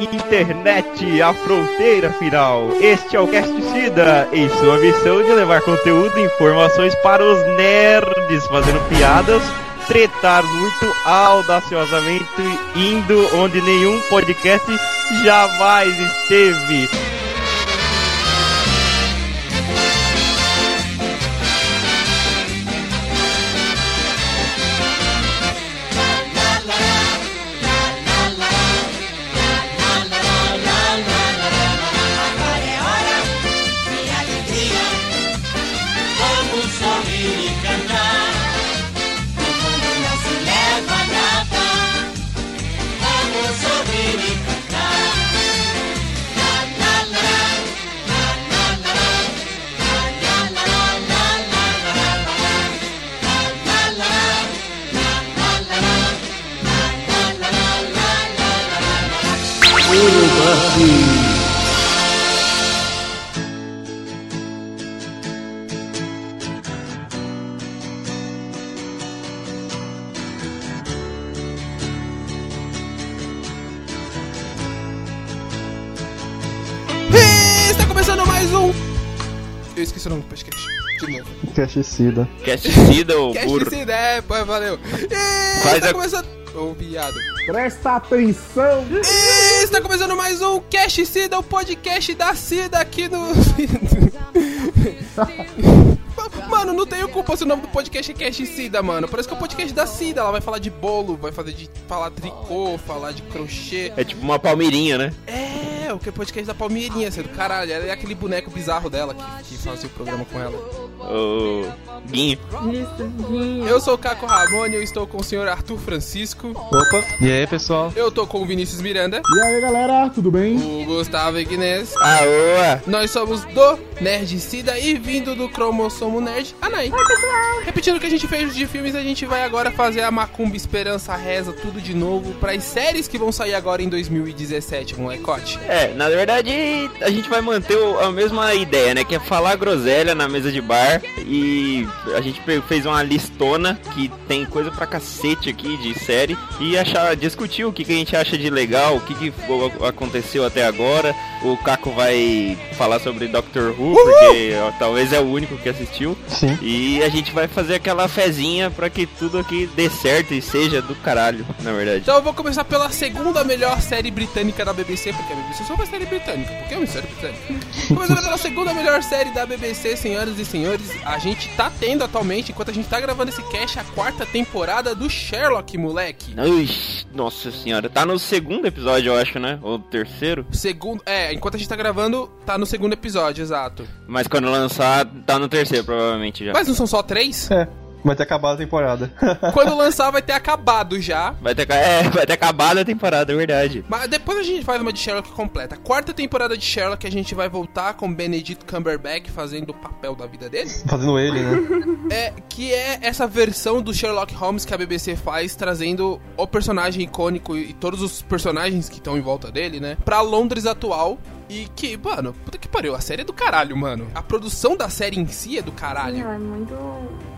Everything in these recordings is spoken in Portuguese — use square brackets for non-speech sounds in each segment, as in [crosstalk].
Internet, a fronteira final. Este é o Cast Cida, em sua missão de levar conteúdo e informações para os nerds, fazendo piadas, tretar muito audaciosamente, indo onde nenhum podcast jamais esteve. Casticida. Cast Cida, o Cast burro. Cida, é, pô, valeu. E Faz está a- começando. Ô, viado. Presta atenção! E está começando mais um Cast Cida, o podcast da Cida aqui no. [laughs] Mano, não tenho culpa se o nome do podcast é Cast Cida, mano. Parece que é o podcast da Cida. Ela vai falar de bolo, vai fazer de falar tricô, falar de crochê. É tipo uma palmeirinha, né? É, o que é podcast da Palmeirinha, você é do caralho. Ela é aquele boneco bizarro dela que, que fazia o programa com ela. O Guinho. Eu sou o Caco Ramone, eu estou com o senhor Arthur Francisco. Opa! E aí, pessoal? Eu tô com o Vinícius Miranda, E aí, galera, tudo bem? o Gustavo Ignes. Aoa! Nós somos do Nerd Cida e vindo do cromossomo Nerd, Anai. Oi, pessoal! Repetindo o que a gente fez de filmes, a gente vai agora fazer a Macumba Esperança Reza, tudo de novo, pras séries que vão sair agora em 2017, molecote. É, na verdade, a gente vai manter a mesma ideia, né? Que é falar groselha na mesa de bar. E a gente fez uma listona que tem coisa pra cacete aqui de série. E achar, discutir o que, que a gente acha de legal, o que, que aconteceu até agora. O Caco vai falar sobre Doctor Who, porque ó, talvez é o único que assistiu. Sim. E a gente vai fazer aquela fezinha pra que tudo aqui dê certo e seja do caralho, na verdade. Então eu vou começar pela segunda melhor série britânica da BBC, porque a BBC só faz série britânica, porque é uma série britânica. Começando pela segunda melhor série da BBC, senhoras e senhores, a gente tá tendo atualmente, enquanto a gente tá gravando esse cast, a quarta temporada do Sherlock, moleque. Ux, nossa senhora, tá no segundo episódio, eu acho, né? Ou terceiro. Segundo, é, enquanto a gente tá gravando, tá no segundo episódio, exato. Mas quando lançar, tá no terceiro, provavelmente já. Mas não são só três? É, vai ter acabado a temporada. [laughs] Quando lançar vai ter acabado já. Vai ter, é, vai ter acabado a temporada, é verdade. Mas depois a gente faz uma de Sherlock completa. A quarta temporada de Sherlock a gente vai voltar com Benedict Cumberbatch fazendo o papel da vida dele. Fazendo ele, né? [laughs] É, que é essa versão do Sherlock Holmes que a BBC faz, trazendo o personagem icônico e todos os personagens que estão em volta dele, né? Pra Londres atual. E que, mano, puta que pariu, a série é do caralho, mano. A produção da série em si é do Sim, caralho. ela é muito,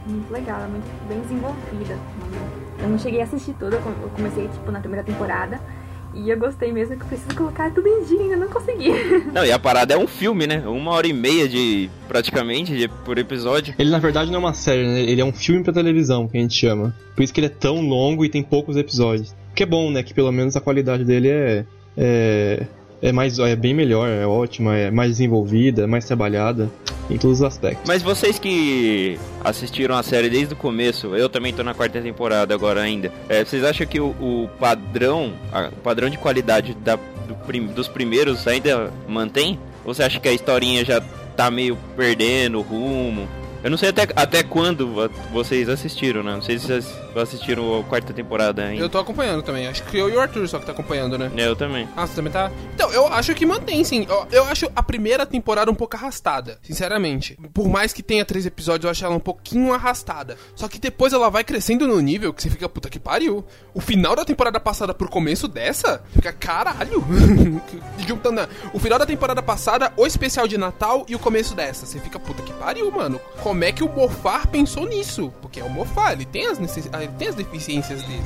muito legal, ela é muito bem desenvolvida. Eu não cheguei a assistir toda, eu eu comecei tipo na primeira temporada. E eu gostei mesmo que eu preciso colocar tudo em dia, ainda não consegui. [laughs] Não, e a parada é um filme, né? Uma hora e meia de. praticamente, de, por episódio. Ele, na verdade, não é uma série, né? Ele é um filme pra televisão, que a gente chama. Por isso que ele é tão longo e tem poucos episódios. O que é bom, né? Que pelo menos a qualidade dele é... É, é, mais, é bem melhor, é ótima, é mais desenvolvida, é mais trabalhada. Em todos os aspectos. Mas vocês que assistiram a série desde o começo, eu também tô na quarta temporada agora ainda. é, vocês acham que o, o padrão, a- o padrão de qualidade da- do prim- dos primeiros ainda mantém? Ou você acha que a historinha já tá meio perdendo o rumo? Eu não sei até, até quando vo- vocês assistiram, né? Não sei se vocês assistiram a quarta temporada ainda. Eu tô acompanhando também. Acho que eu e o Arthur só que tá acompanhando, né? Eu também. Ah, você também tá? Então, eu acho que mantém, sim. Eu, eu acho a primeira temporada um pouco arrastada, sinceramente. Por mais que tenha três episódios, eu acho ela um pouquinho arrastada. Só que depois ela vai crescendo no nível que você fica, puta que pariu. O final da temporada passada pro começo dessa, fica caralho. [laughs] Juntando o final da temporada passada, o especial de Natal e o começo dessa. Você fica, puta que pariu, mano. Como é que o Mofar pensou nisso? Porque é o Mofar, ele tem as, necess- tá? Ele tem as deficiências dele.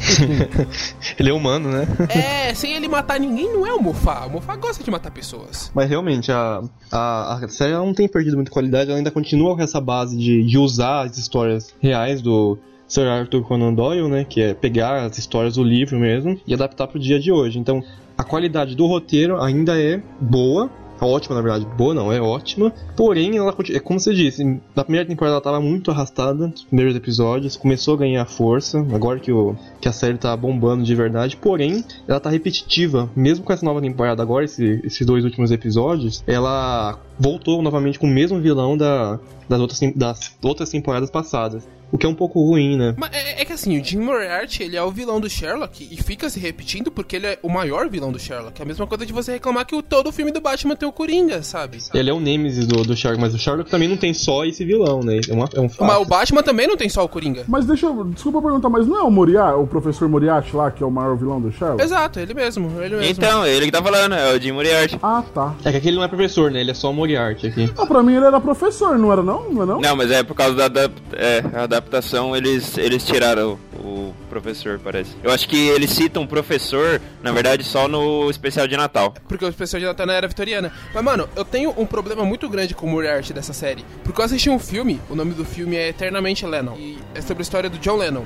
[laughs] Ele é humano, né? é, sem ele matar ninguém não é o Mofá. O Mofá gosta de matar pessoas. Mas realmente, a, a, a série não tem perdido muita qualidade, ela ainda continua com essa base de, de usar as histórias reais do Sir Arthur Conan Doyle, né? Que é pegar as histórias do livro mesmo e adaptar pro dia de hoje. Então, a qualidade do roteiro ainda é boa, ótima, na verdade. Boa não, é ótima. Porém, ela é como você disse, na primeira temporada ela estava muito arrastada, nos primeiros episódios, começou a ganhar força, agora que, o, que a série tá bombando de verdade. Porém, ela tá repetitiva. Mesmo com essa nova temporada agora, esse- esses dois últimos episódios, ela voltou novamente com o mesmo vilão da, das, outras, das outras temporadas passadas. O que é um pouco ruim, né? Mas é, é que assim, o Jim Moriarty, ele é o vilão do Sherlock e fica se repetindo porque ele é o maior vilão do Sherlock. É a mesma coisa de você reclamar que o, todo filme do Batman tem o Coringa, sabe? Ele é o Nemesis do, do Sherlock, mas o Sherlock também não tem só esse vilão, né? É, uma, é um fato. Mas o Batman também não tem só o Coringa. Mas deixa eu. Desculpa perguntar, mas não é o Moriarty, o professor Moriarty lá, que é o maior vilão do Sherlock? Exato, ele mesmo, ele mesmo. Então, ele que tá falando, é o Jim Moriarty. Ah, tá. É que aquele não é professor, né? Ele é só o Moriarty aqui. Ah, pra mim ele era professor, não era não? Não é não? Não, mas é por causa da adap- é, a adaptação, eles, eles tiraram o, o professor, parece. Eu acho que eles citam professor, na verdade, só no especial de Natal. Porque o especial de Natal na era vitoriana. Mas, mano, eu tenho um problema muito grande com o Moriarty dessa série. Porque eu assisti um filme, o nome do filme é Eternamente Lennon. E é sobre a história do John Lennon.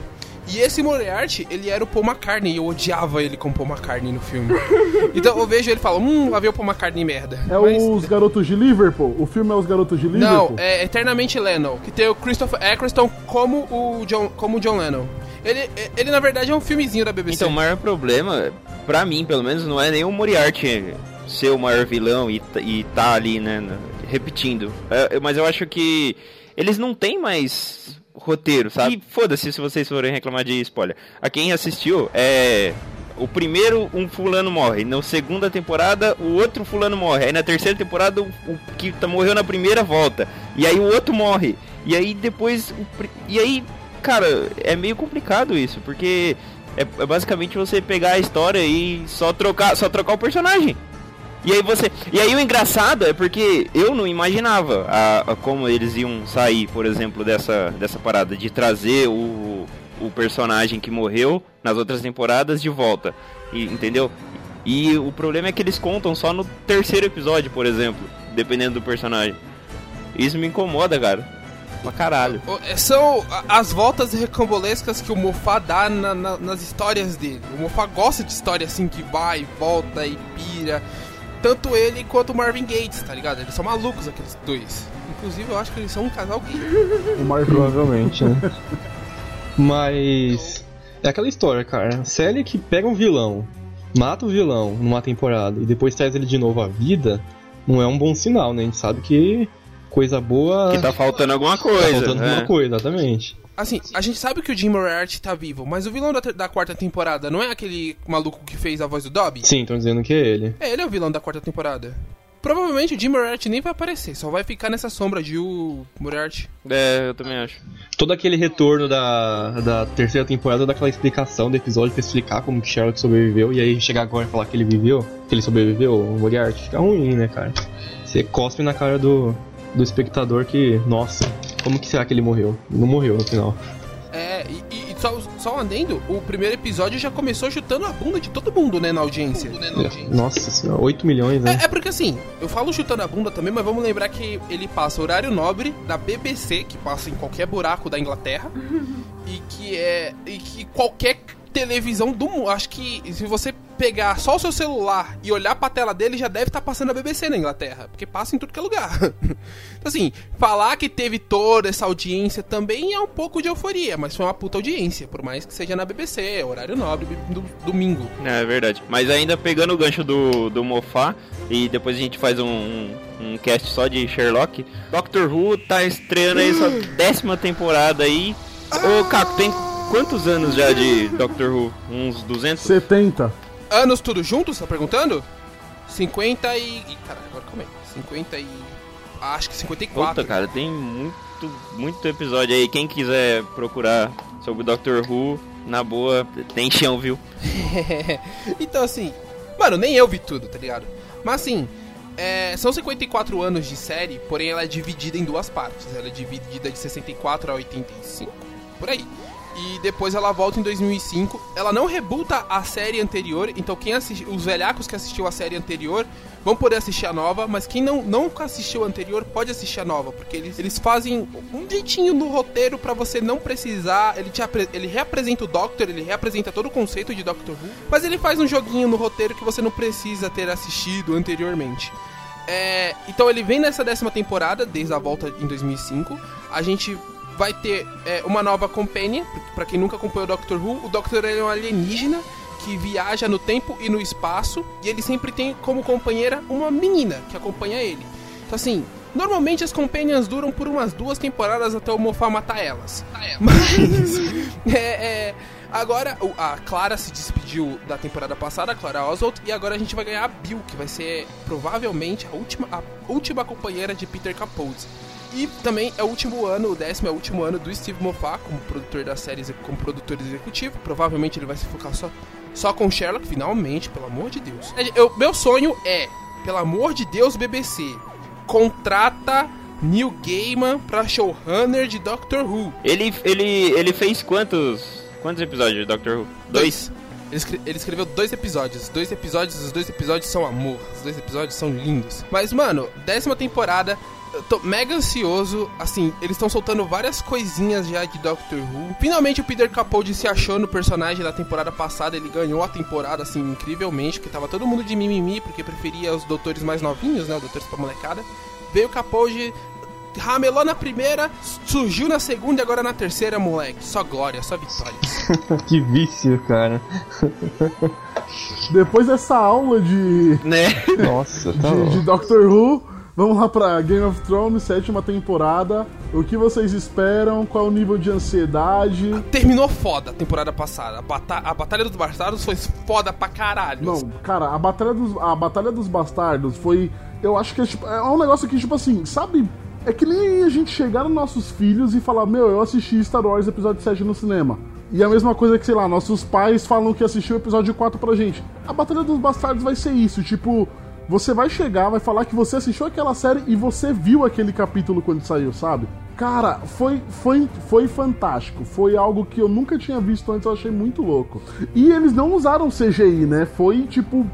E esse Moriarty, ele era o Paul McCartney. E eu odiava ele com o Paul McCartney no filme. [laughs] então eu vejo ele e falo, hum, lá veio o Paul McCartney merda. É Mas- os garotos de Liverpool? O filme é os garotos de Liverpool? Não, é Eternamente Lennon, que tem o Christopher Eccleston como o John, como o John Lennon. Ele, ele, na verdade, é um filmezinho da BBC. Então, o maior problema, pra mim, pelo menos, não é nem o Moriarty ser o maior vilão e, e tá ali, né, repetindo. É, mas eu acho que eles não têm mais roteiro, sabe? E foda-se se vocês forem reclamar de spoiler. A quem assistiu, é... O primeiro, um fulano morre. Na segunda temporada, o outro fulano morre. Aí na terceira temporada, o, que tá, morreu na primeira volta. E aí o outro morre. E aí depois... e aí, cara, é meio complicado isso. Porque é, é basicamente você pegar a história e só trocar, só trocar o personagem. E aí você. E aí o engraçado é porque eu não imaginava a, a como eles iam sair, por exemplo, dessa, dessa parada de trazer o, o personagem que morreu nas outras temporadas de volta. E, entendeu? E o problema é que eles contam só no terceiro episódio, por exemplo, dependendo do personagem. Isso me incomoda, cara. Pra caralho. É, São as voltas recambolescas que o Mofá dá na- na- nas histórias dele. O Mofá gosta de história assim que vai, volta e pira. Tanto ele quanto o Marvin Gates, tá ligado? Eles são malucos, aqueles dois. Inclusive, eu acho que eles são um casal gay. O Marvin. Provavelmente, né? [laughs] Mas. É aquela história, cara. Série que pega um vilão, mata o vilão numa temporada e depois traz ele de novo à vida, não é um bom sinal, né? A gente sabe que coisa boa. Que tá faltando alguma tá coisa. faltando né? alguma coisa, exatamente. Assim, a gente sabe que o Jim Moriarty tá vivo, mas o vilão da, da quarta temporada não é aquele maluco que fez a voz do Dobby? Sim, estão dizendo que é ele. É, ele é o vilão da quarta temporada. Provavelmente o Jim Moriarty nem vai aparecer, só vai ficar nessa sombra de o Moriarty. É, eu também acho. Todo aquele retorno da, da terceira temporada daquela explicação do episódio pra explicar como que Sherlock sobreviveu e aí chegar agora e falar que ele viveu, que ele sobreviveu, o Moriarty, fica ruim, né, cara? Você cospe na cara do, do espectador que, nossa, como que será que ele morreu? Não morreu no final. É, e, e- só, só um adendo, o primeiro episódio já começou chutando a bunda de todo mundo, né, na audiência. Nossa senhora, 8 milhões, né? É, é porque assim, eu falo chutando a bunda também, mas vamos lembrar que ele passa horário nobre da BBC, que passa em qualquer buraco da Inglaterra, [laughs] e que é. e que qualquer televisão do mundo. Acho que se você pegar só o seu celular e olhar pra tela dele, já deve estar passando a BBC na Inglaterra, porque passa em tudo que é lugar. [laughs] Então, assim, falar que teve toda essa audiência também é um pouco de euforia, mas foi uma puta audiência, por mais que seja na BBC, horário nobre, do, domingo. É, é verdade. Mas ainda pegando o gancho do, do Mofá, e depois a gente faz um, um, um cast só de Sherlock, Doctor Who tá estreando aí sua décima temporada aí. Ô, Caco, tem quantos anos já de Doctor Who? Uns 200? 70. Anos tudo junto, você tá perguntando? 50 e. Caralho, agora calma aí. 50 e. Acho que 54. Puta, cara, tem muito, muito episódio aí. Quem quiser procurar sobre Doctor Who, na boa, tem chão, viu? [laughs] então, assim. Mano, nem eu vi tudo, tá ligado? Mas assim. é, são 54 anos de série, porém ela é dividida em duas partes. Ela é dividida de 64 a 85, por aí. E depois ela volta em 2005. Ela não rebuta a série anterior, então quem assiste, os velhacos que assistiu a série anterior vão poder assistir a nova, mas quem não nunca assistiu a anterior pode assistir a nova, porque eles, eles fazem um jeitinho no roteiro pra você não precisar. Ele, te ele reapresenta o Doctor, ele reapresenta todo o conceito de Doctor Who, mas ele faz um joguinho no roteiro que você não precisa ter assistido anteriormente. É, então ele vem nessa décima temporada, desde a volta em 2005. A gente vai ter é, uma nova companion, pra quem nunca acompanhou o Doctor Who. O Doctor é um alienígena que viaja no tempo e no espaço. E ele sempre tem como companheira uma menina que acompanha ele. Então assim, normalmente as companions duram por umas duas temporadas até o Mofá matar elas. Mas... [laughs] é, é, Agora, a Clara se despediu da temporada passada, a Clara Oswald, e agora a gente vai ganhar a Bill, que vai ser provavelmente a última, a última companheira de Peter Capaldi. E também é o último ano, o décimo é o último ano do Steve Moffat como produtor da série, como produtor executivo. Provavelmente ele vai se focar só, só com Sherlock, finalmente, pelo amor de Deus. É, Eu, meu sonho é, pelo amor de Deus, BBC, contrata Neil Gaiman pra showrunner de Doctor Who. Ele, ele, ele fez quantos, quantos episódios de Doctor Who? Dois. Ele, escre- ele escreveu dois episódios. Dois episódios, os dois episódios são amor. Os dois episódios são lindos. Mas, mano, décima temporada. Eu tô mega ansioso. Assim, eles estão soltando várias coisinhas já de Doctor Who. Finalmente o Peter Capaldi se achou no personagem da temporada passada. Ele ganhou a temporada, assim, incrivelmente. Porque tava todo mundo de mimimi, porque preferia os doutores mais novinhos, né? Os doutores pra molecada. Veio o Capaldi. Ramelou na primeira, surgiu na segunda e agora na terceira, moleque. Só glória, só vitória. [laughs] que vício, cara. Depois dessa aula de, Né? Nossa, tá de, de. Doctor Who, vamos lá pra Game of Thrones, sétima temporada. O que vocês esperam? Qual o nível de ansiedade? Terminou foda a temporada passada. A, bata a Batalha dos Bastardos foi foda pra caralho. Não, cara, a Batalha dos, a Batalha dos Bastardos foi. Eu acho que é, tipo, é um negócio que, tipo assim, sabe? É que nem a gente chegar nos nossos filhos e falar: Meu, eu assisti Star Wars Episódio 7 no cinema. E a mesma coisa que, sei lá, nossos pais falam que assistiu o episódio 4 pra gente. A Batalha dos Bastardos vai ser isso, tipo. Você vai chegar, vai falar que você assistiu aquela série e você viu aquele capítulo quando saiu, sabe? Cara, foi, foi, foi fantástico. Foi algo que eu nunca tinha visto antes, eu achei muito louco. E eles não usaram CGI, né? Foi tipo.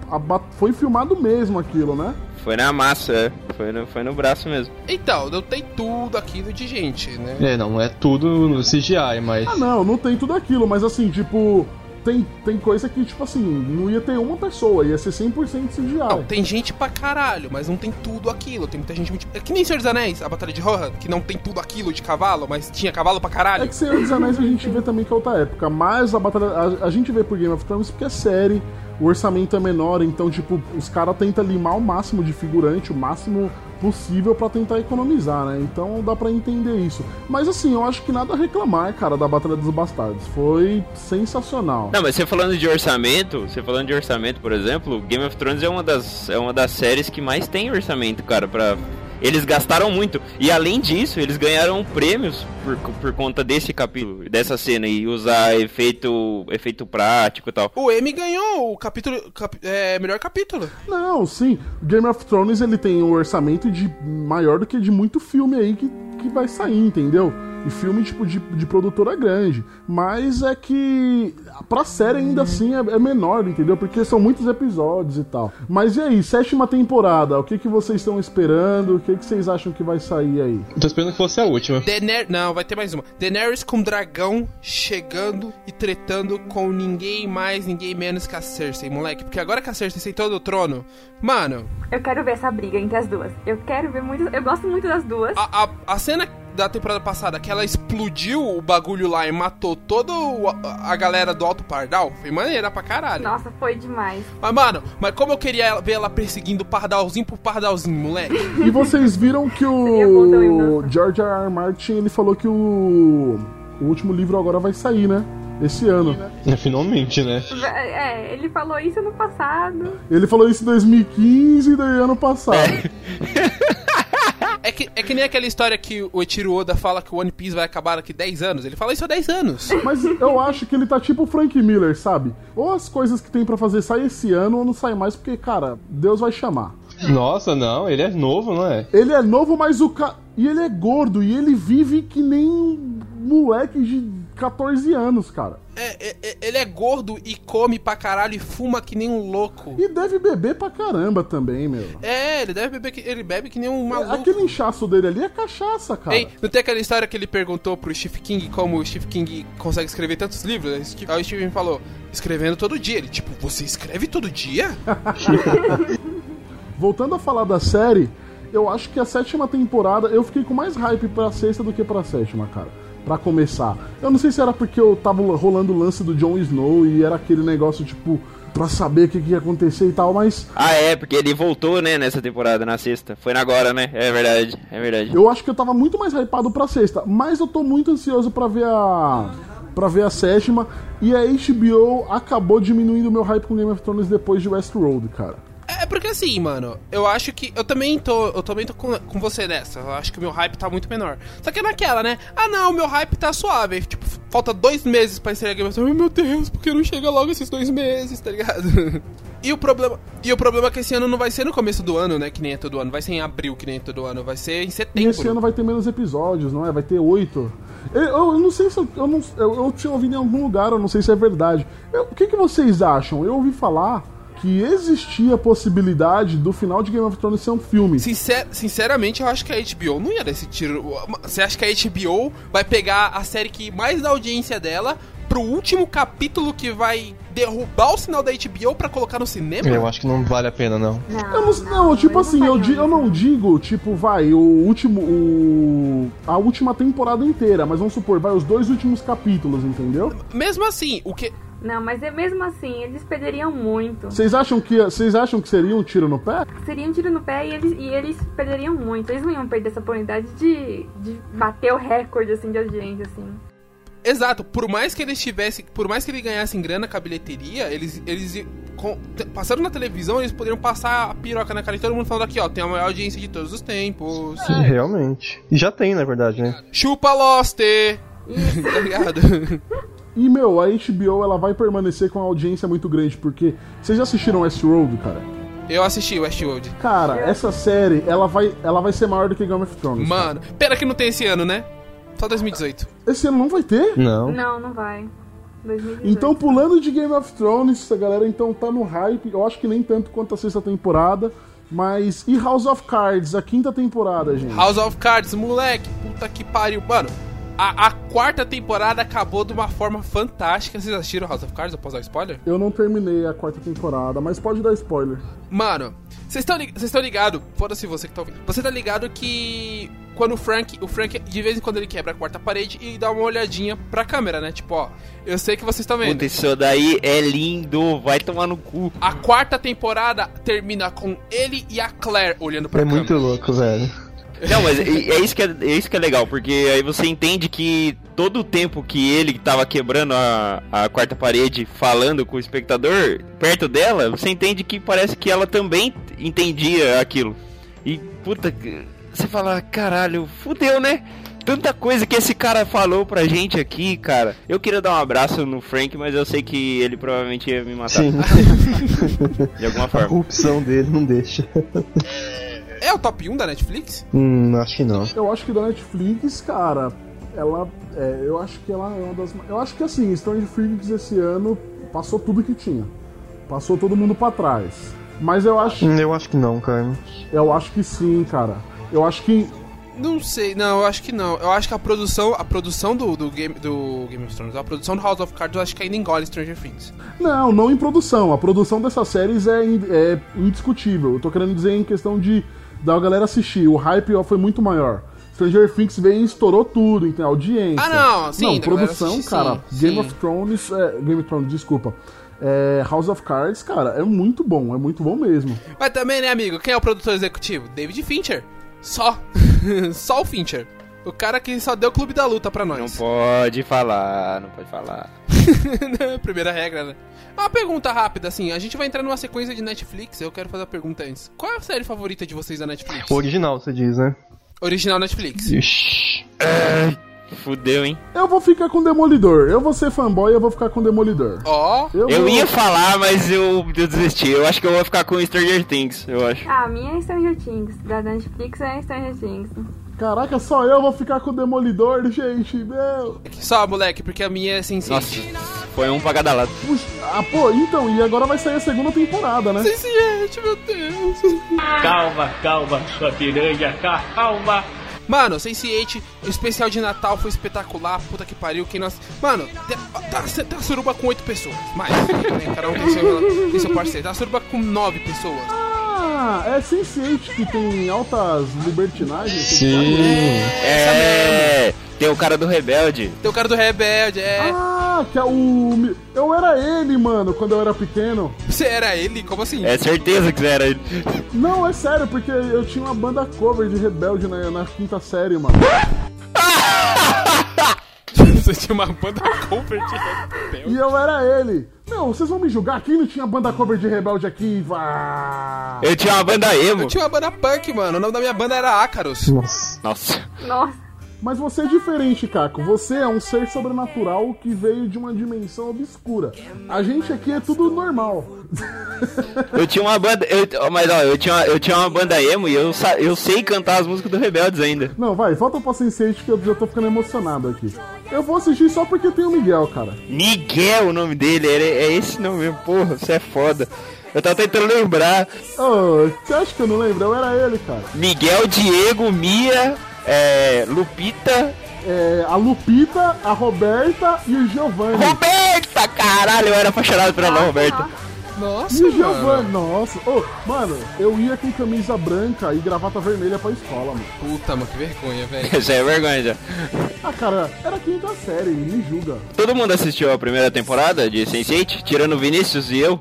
foi filmado mesmo aquilo, né? Foi na massa, é. Foi no, foi no braço mesmo. Então, não tem tudo aquilo de gente, né? É, não é tudo no CGI, mas. Ah, não, não tem tudo aquilo, mas assim, tipo. Tem, tem coisa que, tipo assim, não ia ter uma pessoa, ia ser 100% CGI. Não, tem gente pra caralho, mas não tem tudo aquilo. Tem muita gente muito. É que nem Senhor dos Anéis, a Batalha de Rohan, que não tem tudo aquilo de cavalo, mas tinha cavalo pra É caralho. que Senhor dos Anéis a gente vê também que é outra época, mas a batalha. A, a gente vê por Game of Thrones porque é série, o orçamento é menor, então, tipo, os caras tentam limar o máximo de figurante, o máximo possível pra tentar economizar, né? Então dá pra entender isso. Mas assim, eu acho que nada a reclamar, cara, da Batalha dos Bastardos. Foi sensacional. Não, mas você falando de orçamento, você falando de orçamento, por exemplo, Game of Thrones é uma das, é uma das séries que mais tem orçamento, cara, pra... Eles gastaram muito. E além disso, eles ganharam prêmios por, por conta desse capítulo, dessa cena, e usar efeito, efeito prático e tal. O M ganhou o capítulo. cap- é, melhor capítulo. Não, sim. Game of Thrones ele tem um orçamento de maior do que de muito filme aí que, que vai sair, entendeu? E filme tipo de, de produtora grande. Mas é que pra série ainda assim é, é menor, entendeu? Porque são muitos episódios e tal. Mas e aí, sétima temporada, o que, que vocês estão esperando? O que, que vocês acham que vai sair aí? Tô esperando que fosse a última. Daener... Não, vai ter mais uma. Daenerys com dragão chegando e tretando com ninguém mais, ninguém menos que a Cersei, moleque. Porque agora que a Cersei sentou no trono, mano, Eu quero ver essa briga entre as duas. Eu quero ver muito. Eu gosto muito das duas. a, a, a cena da temporada passada que ela explodiu o bagulho lá e matou toda a, galera do Alto Pardal, foi maneira pra caralho. Nossa, foi demais. Mas, mano, mas como eu queria ela- ver ela perseguindo o pardalzinho por pardalzinho, moleque. E vocês viram que o. George R. R. Martin ele falou que o, o último livro agora vai sair, né? Esse ano. É, finalmente, né? É, ele falou isso no passado. Ele falou isso em 2015 e daí ano passado. É [laughs] que, é que nem aquela história que o Eiichiro Oda fala que o One Piece vai acabar daqui 10 anos. Ele fala isso há 10 anos. Mas eu acho que ele tá tipo o Frank Miller, sabe? Ou as coisas que tem pra fazer saem esse ano ou não sai mais, porque, cara, Deus vai chamar. Nossa, não, ele é novo, não é? Ele é novo, mas o cara. E ele é gordo, e ele vive que nem um moleque de 14 anos, cara. É, é, é, ele é gordo e come pra caralho e fuma que nem um louco. E deve beber pra caramba também, meu. É, ele deve beber, que- ele bebe que nem um maluco. Aquele inchaço dele ali é cachaça, cara. Ei, não tem aquela história que ele perguntou pro Stephen King como o Stephen King consegue escrever tantos livros? Aí o Steve- Aí o Stephen falou, escrevendo todo dia. Ele, tipo, você escreve todo dia? [laughs] Voltando a falar da série, eu acho que a sétima temporada, eu fiquei com mais hype pra sexta do que pra sétima, cara. Pra começar. Eu não sei se era porque eu tava rolando o lance do Jon Snow e era aquele negócio, tipo, pra saber o que, que ia acontecer e tal, mas Ah, é, porque ele voltou, né, nessa temporada, na sexta. Foi agora, né? É verdade, é verdade. eu acho que eu tava muito mais hypado pra sexta. Mas eu tô muito ansioso pra ver a. pra ver a sétima. E a HBO acabou diminuindo o meu hype com Game of Thrones depois de Westworld, cara. É porque assim, mano, eu acho que. Eu também tô. Eu também tô com, com você nessa. Eu acho que o meu hype tá muito menor. Só que é naquela, né? Ah não, meu hype tá suave. Tipo, falta dois meses pra estrear Game of Thrones. Meu Deus, por que não chega logo esses dois meses, tá ligado? [laughs] E o problema. E o problema é que esse ano não vai ser no começo do ano, né? Que nem é todo ano. Vai ser em abril, que nem é todo ano. Vai ser em E setembro. esse ano vai ter menos episódios, não é? Vai ter oito. Eu, eu não sei se eu, eu não, eu, eu tinha ouvido em algum lugar, eu não sei se é verdade. Eu- o que, que vocês acham? Eu ouvi falar que existia a possibilidade do final de Game of Thrones ser um filme. Sincer- sinceramente, eu acho que a HBO não ia dar esse tiro. Você acha que a HBO vai pegar a série que mais dá audiência dela pro último capítulo que vai derrubar o sinal da HBO pra colocar no cinema? Eu acho que não vale a pena, não. Não, Eu não, não, tipo assim, eu, eu não digo, tipo, vai, o último. O, a última temporada inteira, mas vamos supor, vai os dois últimos capítulos, entendeu? Mesmo assim, o que. Não, mas é mesmo assim, eles perderiam muito. Vocês acham que vocês acham que seria um tiro no pé? Seria um tiro no pé e eles, e eles perderiam muito. Eles não iam perder essa oportunidade de, de bater o recorde, assim, de audiência, assim. Exato, por mais que eles tivessem. Por mais que eles ganhassem grana com a bilheteria, eles. eles com, passando na televisão, eles poderiam passar a piroca na cara de todo mundo falando aqui, ó, tem a maior audiência de todos os tempos. Sim, realmente. E já tem, na verdade, né? Chupa Lost! [laughs] tá ligado? [laughs] E, meu, a HBO ela vai permanecer com uma audiência muito grande, porque. Vocês já assistiram Westworld, cara? Eu assisti Westworld. Cara, essa série, ela vai, ela vai ser maior do que Game of Thrones. Mano, pena que não tem esse ano, né? Só 2018. Esse ano não vai ter? Não. Não, não vai. 2018. Então, pulando de Game of Thrones, a galera então tá no hype. Eu acho que nem tanto quanto a sexta temporada. Mas. E House of Cards, a quinta temporada, gente? House of Cards, moleque, puta que pariu. Mano, a, a quarta temporada acabou de uma forma fantástica. Vocês assistiram House of Cards? Eu posso dar spoiler? Eu não terminei a quarta temporada, mas pode dar spoiler. Mano, vocês estão ligados? Foda-se você que tá ouvindo. Você tá ligado que quando o Frank, o Frank, de vez em quando ele quebra a quarta parede e dá uma olhadinha pra câmera, né? Tipo, ó, eu sei que vocês estão vendo. Puta, isso daí é lindo, vai tomar no cu. A quarta temporada termina com ele e a Claire olhando pra É câmera. muito louco, velho. Não, mas é, é isso que é, é isso que é legal, porque aí você entende que todo o tempo que ele tava quebrando a, a quarta parede falando com o espectador, perto dela, você entende que parece que ela também entendia aquilo. E, puta, você fala, caralho, fudeu, né? Tanta coisa que esse cara falou pra gente aqui, cara. Eu queria dar um abraço no Frank, mas eu sei que ele provavelmente ia me matar. Sim. [laughs] De alguma A forma. corrupção dele não deixa. É o top 1 da Netflix? Hum, acho que não. Eu acho que da Netflix, cara, ela. É, eu acho que ela é uma das. Eu acho que assim, Stranger Things esse ano passou tudo que tinha. Passou todo mundo pra trás. Mas eu acho. Hum, Eu acho que não, cara. Eu acho que sim, cara. Eu acho que. Não sei, não, eu acho que não. Eu acho que a produção, a produção do, do, game, do Game of Thrones, a produção do House of Cards, eu acho que ainda engole Stranger Things. Não, não em produção. A produção dessas séries é, é indiscutível. Eu tô querendo dizer em questão de da galera assistir. O hype foi muito maior. Stranger Things veio e estourou tudo, então, audiência. Ah, não, sim, Não, produção, assistir, cara. sim, Game sim. of Thrones. É, Game of Thrones, desculpa. É, House of Cards, cara, é muito bom, é muito bom mesmo. Mas também, né, amigo, quem é o produtor executivo? David Fincher. Só. [laughs] só o Fincher. O cara que só deu o Clube da Luta pra Não nós. pode falar, não pode falar. [laughs] Primeira regra, né? Uma pergunta rápida, assim, a gente vai entrar numa sequência de Netflix, eu quero fazer a pergunta antes. Qual é a série favorita de vocês da Netflix? O original, você diz, né? Original Netflix. Ixi. Fudeu, hein? Eu vou ficar com Demolidor. Eu vou ser fanboy, eu vou ficar com Demolidor. Ó, Eu vou- ia falar, mas eu, eu desisti. Eu acho que eu vou ficar com Stranger Things, eu acho. Ah, a minha é Stranger Things. Da Netflix é Stranger Things. Caraca, só eu vou ficar com o Demolidor, gente, meu. Só, moleque, porque a minha é Sense8. Nossa, foi um pra cada lado. Puxa, ah, pô, então, e agora vai sair a segunda temporada, né? Sense8, meu Deus. Calma, calma, sua piranha, calma. Mano, Sense8, o especial de Natal foi espetacular, puta que pariu, quem nós... Mano, tem- tá, tá a suruba com 8 pessoas, mais, né? Cada um tem seu, tem seu parceiro. Tá a suruba com 9 pessoas. Ah, é Sense8 que tem altas libertinagens. Sim. É, tem o cara do Rebelde. Tem o cara do Rebelde, é. Ah, que é o. Eu era ele, mano, quando eu era pequeno. Você era ele? Como assim? É certeza que era ele. Não, é sério, porque eu tinha uma banda cover de Rebelde na, na quinta série, mano. [laughs] Você tinha uma banda cover de Rebelde. E eu era ele. Meu, vocês vão me julgar? Quem não tinha banda cover de Rebelde aqui? Vá. Eu tinha uma banda emo. Eu tinha uma banda punk, mano. O nome da minha banda era Ácaros. Nossa. Nossa. Nossa. Mas você é diferente, Caco. Você é um ser sobrenatural que veio de uma dimensão obscura. A gente aqui é tudo normal. [laughs] Eu tinha uma banda. Eu, mas ó, eu tinha, eu tinha uma banda emo e eu, eu sei cantar as músicas do Rebeldes ainda. Não, vai, volta pra Sense8 que eu já tô ficando emocionado aqui. Eu vou assistir só porque tem o Miguel, cara. Miguel, o nome dele, é, é esse nome mesmo. Porra, você é foda. Eu tava tentando lembrar. Ô, você acha que eu não lembro? Eu era ele, cara. Miguel, Diego, Mia, é, Lupita. É, a Lupita, a Roberta e o Giovanni. Roberta! Caralho, eu era apaixonado pela Nossa, Roberta. nossa. Nossa, E o mano. Giovanni, nossa. Ô, mano, eu ia com camisa branca e gravata vermelha pra escola, mano. Puta, mano, que vergonha, velho. [laughs] Já é vergonha já. Ah, cara, era quinta série, me julga. Todo mundo assistiu a primeira temporada de Sense8, tirando o Vinícius e eu.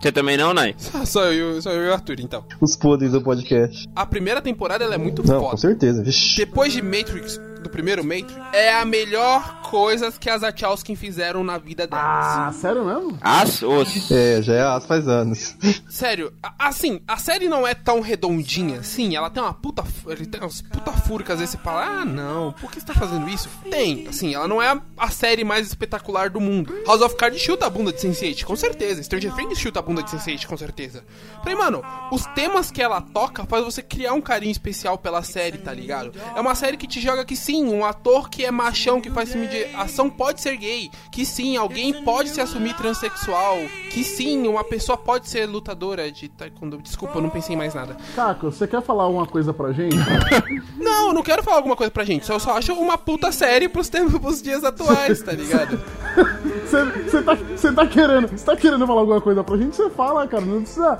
Você também não, Nai? Só, só eu, só eu e o Arthur, então. Os podres do podcast. A primeira temporada ela é muito Não, com foda. certeza. Vixe. Depois de Matrix, do primeiro Matrix, é a melhor coisa que as Wachowski fizeram na vida delas. Ah, sério mesmo? As, os. É, já é as faz anos. Sério, a- assim, a série não é tão redondinha, sim, ela tem uma puta. Ele tem umas puta fúria que às vezes você fala, ah, não, por que você tá fazendo isso? Tem, assim, ela não é a, a série mais espetacular do mundo. House of Cards chuta a bunda de Sense8, com certeza. Stranger Things chuta a bunda de Sense8, com certeza. Falei, mano, os temas que ela toca faz você criar um carinho especial pela série, tá ligado? É uma série que te joga que sim, um ator que é machão, que faz filme de ação pode ser gay, que sim, alguém pode se assumir transexual, que sim, uma pessoa pode ser lutadora de taekwondo. Desculpa, eu não pensei em mais nada. Caco, você quer falar alguma coisa pra gente? [laughs] Não, eu não quero falar alguma coisa pra gente, só, eu só acho uma puta série pros, tempos, pros dias atuais, tá ligado? [laughs] Você tá, tá querendo. Você tá querendo falar alguma coisa pra gente? Você fala, cara. Não precisa.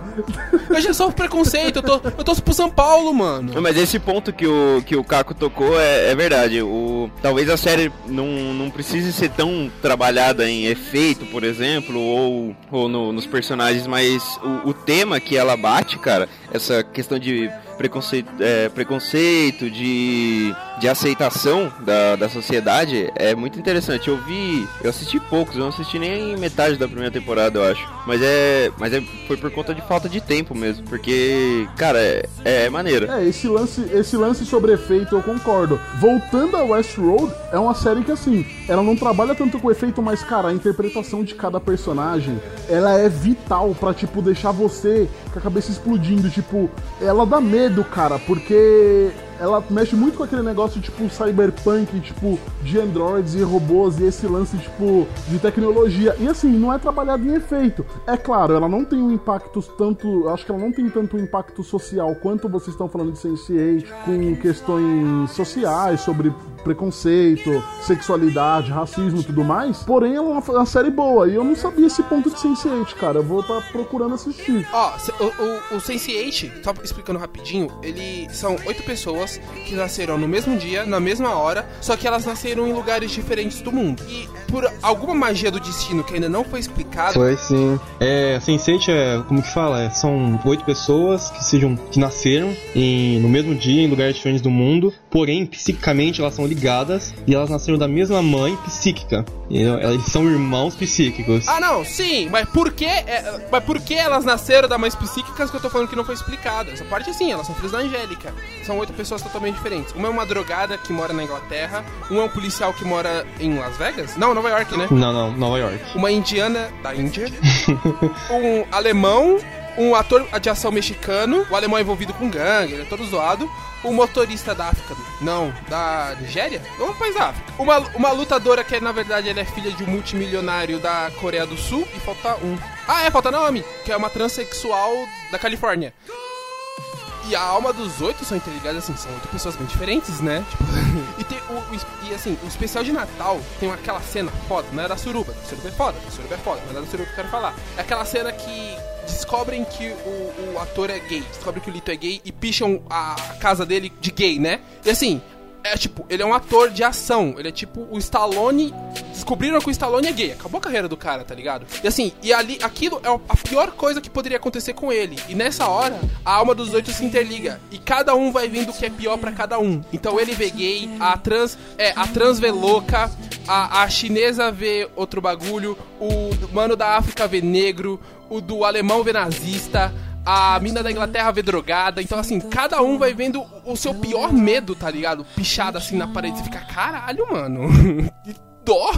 Eu já sofro preconceito, eu tô, eu tô pro São Paulo, mano. Mas esse ponto que o, que o Caco tocou é, é verdade. O, talvez a série não, não precise ser tão trabalhada em efeito, por exemplo, ou, ou no- nos personagens, mas o, o tema que ela bate, cara, essa questão de preconceito, é, preconceito de, de aceitação da, da sociedade é muito interessante. Eu vi, eu assisti poucos, eu não assisti nem metade da primeira temporada, eu acho. Mas é, mas é, foi por conta de falta de tempo mesmo, porque, cara, é, é maneiro. É, esse lance, esse lance sobre efeito eu concordo. Voltando a Westworld, é uma série que assim, ela não trabalha tanto com efeito, mas cara, a interpretação de cada personagem, ela é vital pra tipo deixar você com a cabeça explodindo, tipo, ela dá medo, cara, porque ela mexe muito com aquele negócio tipo cyberpunk, tipo de androids e robôs e esse lance tipo de tecnologia. E assim, não é trabalhado em efeito. É claro, ela não tem um impacto tanto, acho que ela não tem tanto impacto social quanto vocês estão falando de Sense8, com questões sociais sobre preconceito, sexualidade, racismo e tudo mais. Porém, ela é uma, uma série boa e eu não sabia esse ponto de Sense8, cara. Eu vou estar procurando assistir. Ó, se- o, o, o Sense8, só explicando rapidinho, ele são oito pessoas que nasceram no mesmo dia, na mesma hora, só que elas nasceram em lugares diferentes do mundo. E por alguma magia do destino que ainda não foi explicada, Foi sim. É, Sense8 é, como que fala? É, são oito pessoas que sejam que nasceram em, no mesmo dia em lugares diferentes do mundo, porém psiquicamente elas são ligadas e elas nasceram da mesma mãe psíquica. Eles são irmãos psíquicos. Ah, não, sim, mas por que, é, mas por que elas nasceram da mães psíquicas que eu tô falando que não foi explicada? Essa parte é sim, elas são filhas da Angélica. São oito pessoas totalmente diferentes. Uma é uma drogada que mora na Inglaterra, um é um policial que mora em Las Vegas? Não, Nova York, né? Não, não, Nova York. Uma indiana da Índia, [laughs] um alemão um ator de ação mexicano, o alemão envolvido com gangue, ele é todo zoado. O motorista da África, não, da Nigéria? Ou um país da África. Uma, uma lutadora que, na verdade, ela é filha de um multimilionário da Coreia do Sul. E falta um. Ah, é, falta Naomi, que é uma transexual da Califórnia. E a alma dos oito são interligadas, assim, são oito pessoas bem diferentes, né? Tipo, [laughs] e, tem o, o e assim, o especial de Natal tem aquela cena foda, não é da suruba, a suruba é foda, a suruba é foda, mas é da suruba que eu quero falar. É aquela cena que descobrem que o, o ator é gay, descobrem que o Lito é gay e picham a casa dele de gay, né? E assim, é tipo, ele é um ator de ação, ele é tipo o Stallone. Descobriram que o Stallone é gay, acabou a carreira do cara, tá ligado? E assim, e ali, aquilo é a pior coisa que poderia acontecer com ele. E nessa hora, a alma dos oito se interliga. E cada um vai vendo o que é pior pra cada um. Então ele vê gay, a trans. É, a trans vê louca, a, a chinesa vê outro bagulho, o mano da África vê negro, o do alemão vê nazista. A mina da Inglaterra vê drogada, então assim, cada um vai vendo o seu pior medo, tá ligado? Pichado assim na parede. Você fica, caralho, mano. [laughs] Dó.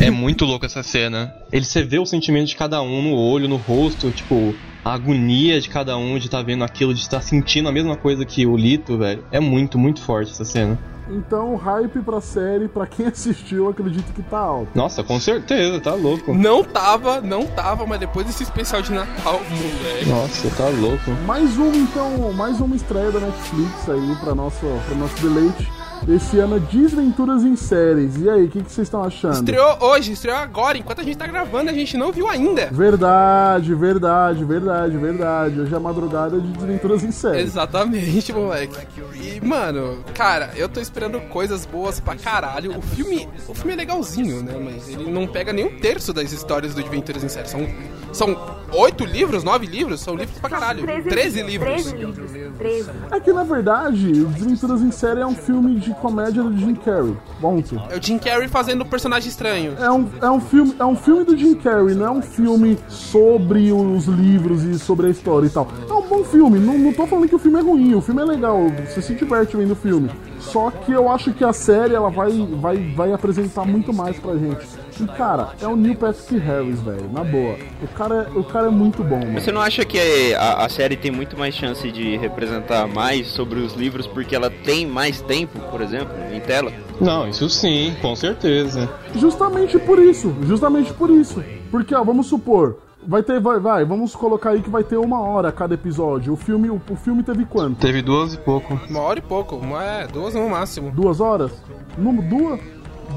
É muito louco essa cena. Ele você vê o sentimento de cada um no olho, no rosto, tipo, a agonia de cada um de estar vendo aquilo, de estar sentindo a mesma coisa que o Lito, velho. É muito, muito forte essa cena. Então, o hype pra série, pra quem [laughs] assistiu, eu acredito que tá alto. Nossa, com certeza, tá louco. Não tava, não tava, mas depois desse especial de Natal, moleque. Nossa, tá louco. Mais uma, então, mais uma estreia da Netflix aí pra nosso, pra nosso deleite. Esse ano é Desventuras em Séries. E aí, o que, que vocês estão achando? Estreou hoje, estreou agora. Enquanto a gente tá gravando, a gente não viu ainda. Verdade, verdade, verdade, verdade. Hoje é a madrugada de Desventuras em Séries. Exatamente, moleque. E, mano, cara, eu tô esperando coisas boas pra caralho. O filme, o filme é legalzinho, né? Mas ele não pega nem um terço das histórias do Adventuras em Série. São, são oito livros, nove livros? São livros pra caralho. Treze livros. 13 livros. 13. É que, na verdade, Desventuras em Série é um filme de comédia do Jim Carrey. Ponto. É o Jim Carrey fazendo um personagem estranho. É um, é, um filme, é um filme do Jim Carrey, não é um filme sobre os livros e sobre a história e tal. É um bom filme, não, não tô falando que o filme é ruim, o filme é legal, você se diverte vendo o filme. Só que eu acho que a série ela vai, vai, vai apresentar muito mais pra gente. E cara, é o Neil Patrick Harris, velho, na boa. O cara, é- o cara é muito bom, mano. Você não acha que a, a série tem muito mais chance de representar mais sobre os livros porque ela tem mais tempo, por exemplo, em tela? Não, isso sim, com certeza. Justamente por isso, justamente por isso. Porque, ó, vamos supor, vai ter, vai, vai, vamos colocar aí que vai ter uma hora cada episódio. O filme, o, o filme teve quanto? Teve duas e pouco. Uma hora e pouco, uma, é, duas no máximo. Duas horas? No, duas?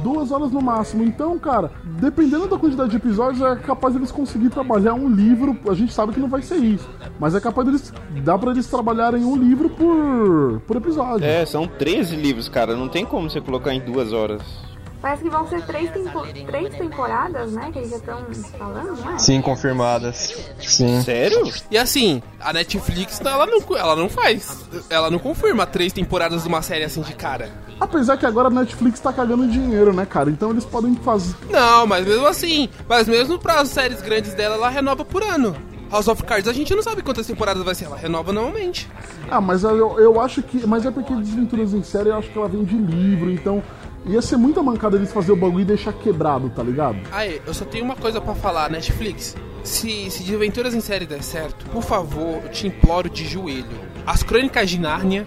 Duas horas no máximo. Então, cara, dependendo da quantidade de episódios, é capaz deles conseguir trabalhar um livro. A gente sabe que não vai ser isso. Mas é capaz deles. Dá pra eles trabalharem um livro por, por episódio. É, são 13 livros, cara. Não tem como você colocar em duas horas. Parece que vão ser três, tempo- três temporadas, né? Que eles já estão falando, não é? Sim, confirmadas. Sim. Sério? E assim, a Netflix, ela não, ela não faz. Ela não confirma três temporadas de uma série assim de cara. Apesar que agora a Netflix tá cagando dinheiro, né, cara? Então eles podem fazer. Não, mas mesmo assim, mas mesmo para as séries grandes dela, ela renova por ano. House of Cards, a gente não sabe quantas temporadas vai ser, ela renova normalmente. Ah, mas eu, eu acho que. Mas é porque Desventuras em Série eu acho que ela vem de livro, então. Ia ser muita mancada eles fazer o bagulho e deixar quebrado, tá ligado? Aí, eu só tenho uma coisa pra falar, Netflix. Se, se de aventuras em série der certo, por favor, eu te imploro de joelho. As Crônicas de Nárnia,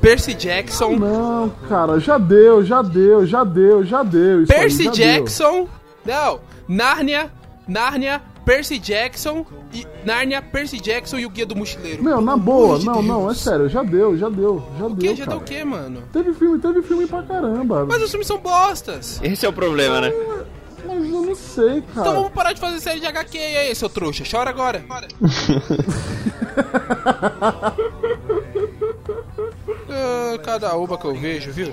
Percy Jackson, Não, cara, já deu, já deu, já deu, já deu. Percy já Jackson. Não, Nárnia, Nárnia, Percy Jackson e Nárnia, Percy Jackson e o Guia do Mochileiro. Deu. Meu, na boa, de não, não, é Deus. sério, já deu, já deu, já O deu. que? Já cara. deu o quê, mano? Teve filme, teve filme pra caramba. Mas os filmes são bostas. Esse é o problema, né? Mas eu não sei, Então cara. vamos parar de fazer série de HQ aí, seu trouxa. Chora agora. Ah, [laughs] [laughs] cada uba que eu vejo, viu?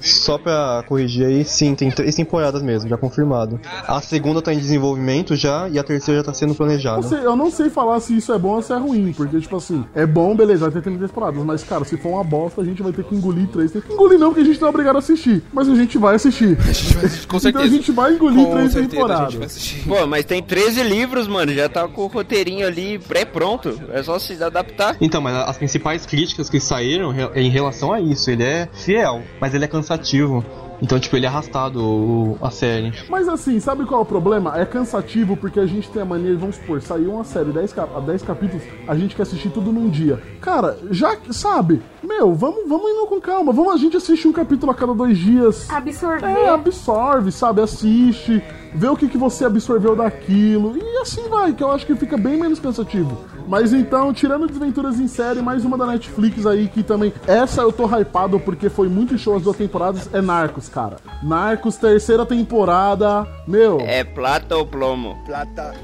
Só pra corrigir aí, sim, tem três temporadas mesmo, já confirmado. A segunda tá em desenvolvimento já e a terceira já tá sendo Eu, planejada. sei- eu não sei falar se isso é bom ou se é ruim, porque, tipo assim, é bom, beleza, vai ter 30 temporadas, mas, cara, se for uma bosta, a gente vai ter que engolir três. Tem que engolir não, porque a gente não é obrigado a assistir, mas a gente vai assistir. A gente vai assistir, com certeza. Então a gente vai engolir Com três certeza, temporadas. Pô, mas tem 13 livros, mano. Já tá com o roteirinho ali pré-pronto. É só se adaptar. Então, mas as principais críticas que saíram em relação a isso, ele é fiel, mas ele é cansativo. Então, tipo, ele é arrastado o- a série. Mas assim, sabe qual é o problema? É cansativo porque a gente tem a mania, de, vamos supor, saiu uma série 10, cap 10 capítulos, a gente quer assistir tudo num dia. Cara, já que- sabe, meu, vamos, vamos indo com calma, vamos a gente assistir um capítulo a cada dois dias. Absorver. É, absorve, sabe? Assiste, vê o que, que você absorveu daquilo. E assim vai, que eu acho que fica bem menos cansativo. Mas então, tirando Desventuras em Série, mais uma da Netflix aí que também. Essa eu tô hypado porque foi muito show as duas temporadas. É Narcos, cara. Narcos, terceira temporada. Meu. É plata ou plomo? Plata.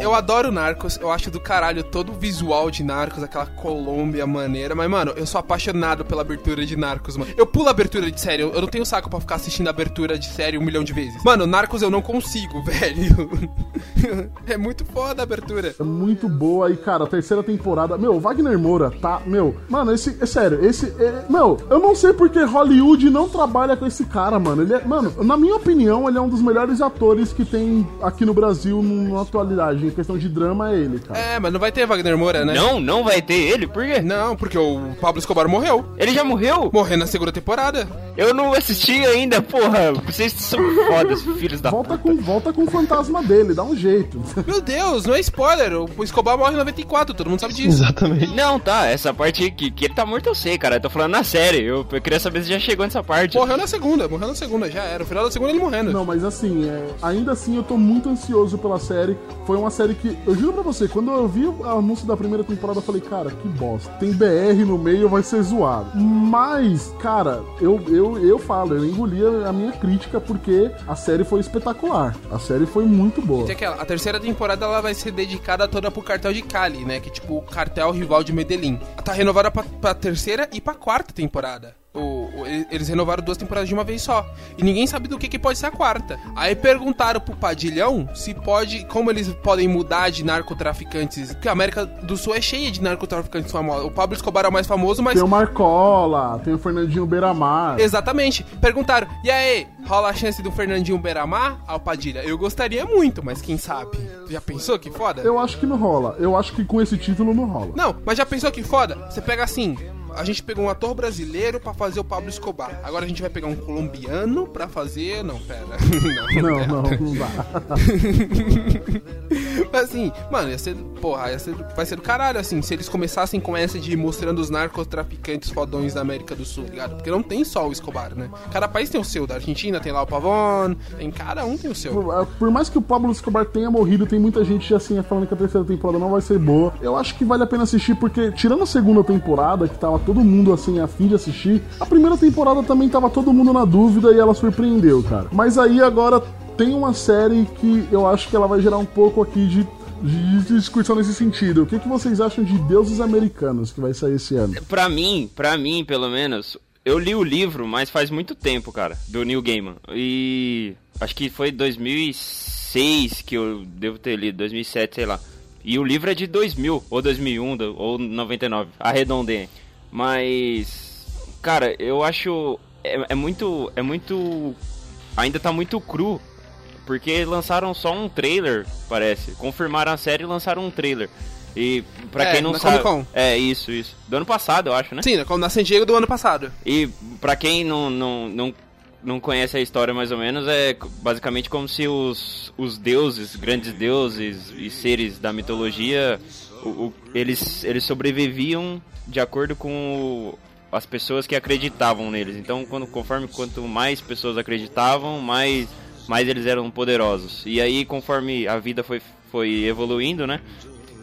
Eu adoro Narcos, eu acho do caralho todo o visual de Narcos, aquela Colômbia maneira, mas, mano, eu sou apaixonado pela abertura de Narcos, mano. Eu pulo a abertura de série, eu não tenho saco pra ficar assistindo a abertura de série um milhão de vezes. Mano, Narcos eu não consigo, [laughs] velho. é muito foda a abertura. É muito boa e, cara, a terceira temporada. Meu, Wagner Moura tá. Meu, mano, esse. É sério, esse. É, meu, eu não sei porque Hollywood não trabalha com esse cara, mano. Ele é. Mano, na minha opinião, ele é um dos melhores atores que tem aqui no Brasil na atualidade. Em questão de drama, é ele, cara. É, mas não vai ter Wagner Moura, né? Não, não vai ter ele, por quê? Não, porque o Pablo Escobar morreu. Ele já morreu? Morreu na segunda temporada. Eu não assisti ainda, porra. Vocês são fodas, filhos da Volta puta. com, volta com o fantasma dele, dá um jeito. [laughs] Meu Deus, não é spoiler. O Escobar morre em 94, todo mundo sabe disso. Exatamente. Não, tá, essa parte que, que ele tá morto eu sei, cara. Eu tô falando na série. Eu, eu queria saber se já chegou nessa parte. Morreu na segunda, morreu na segunda, já era. No final da segunda ele morrendo. Não, mas assim, é, ainda assim eu tô muito ansioso pela série. Foi uma série que, eu juro pra você, quando eu vi o anúncio da primeira temporada, eu falei, cara, que bosta. Tem BR no meio, vai ser zoado. Mas, cara, eu, eu, eu falo, eu engoli a minha crítica porque a série foi espetacular. A série foi muito boa. A terceira temporada ela vai ser dedicada toda pro cartel de Cali, né? Que é tipo o cartel rival de Medellín. Tá renovada pra, pra terceira e pra quarta temporada. O, o- eles renovaram duas temporadas de uma vez só. E ninguém sabe do que, que pode ser a quarta. Aí perguntaram pro Padilhão se pode. Como eles podem mudar de narcotraficantes. Porque a América do Sul é cheia de narcotraficantes famosos. O Pablo Escobar é o mais famoso, mas. Tem o Marcola, tem o Fernandinho Beiramar. Exatamente. Perguntaram, e aí, rola a chance do Fernandinho Beiramar ao Padilha? Eu gostaria muito, mas quem sabe? Já pensou que foda? Eu acho que não rola. Eu acho que com esse título não rola. Não, mas já pensou que foda? Você pega assim. A gente pegou um ator brasileiro pra fazer o Pablo Escobar. Agora a gente vai pegar um colombiano pra fazer. Não, pera. [laughs] Não, não, não dá. [laughs] Mas assim, mano, ia ser. Porra, ia ser, vai ser do caralho, assim, se eles começassem com essa de mostrando os narcotraficantes fodões da América do Sul, ligado? Porque não tem só o Escobar, né? Cada país tem o seu. Da Argentina tem lá o Pavon, tem cada um tem o seu. Por, por mais que o Pablo Escobar tenha morrido, tem muita gente assim falando que a terceira temporada não vai ser boa. Eu acho que vale a pena assistir porque, tirando a segunda temporada, que tava todo mundo assim a de assistir, a primeira temporada também tava todo mundo na dúvida e ela surpreendeu, cara. Mas aí agora tem uma série que eu acho que ela vai gerar um pouco aqui de. De discussão nesse sentido. O que, que vocês acham de Deuses Americanos que vai sair esse ano? Pra mim, pra mim, pelo menos, eu li o livro, mas faz muito tempo, cara, do Neil Gaiman. E acho que foi 2006 que eu devo ter lido, 2007, sei lá. E o livro é de 2000, ou 2001, do- ou 99, arredondei. Mas, cara, eu acho é, é muito é muito ainda tá muito cru porque lançaram só um trailer, parece. Confirmaram a série e lançaram um trailer. E pra É, quem não sabe, é isso, isso. Do ano passado, eu acho, né? Sim, como na San Diego do ano passado. E pra quem não, não, não, não conhece a história mais ou menos, é basicamente como se os, os deuses, grandes deuses e seres da mitologia, o, o- eles, eles sobreviviam de acordo com o- as pessoas que acreditavam neles. Então, quando, conforme quanto mais pessoas acreditavam, mais, mais eles eram poderosos. E aí, conforme a vida foi, foi evoluindo, né?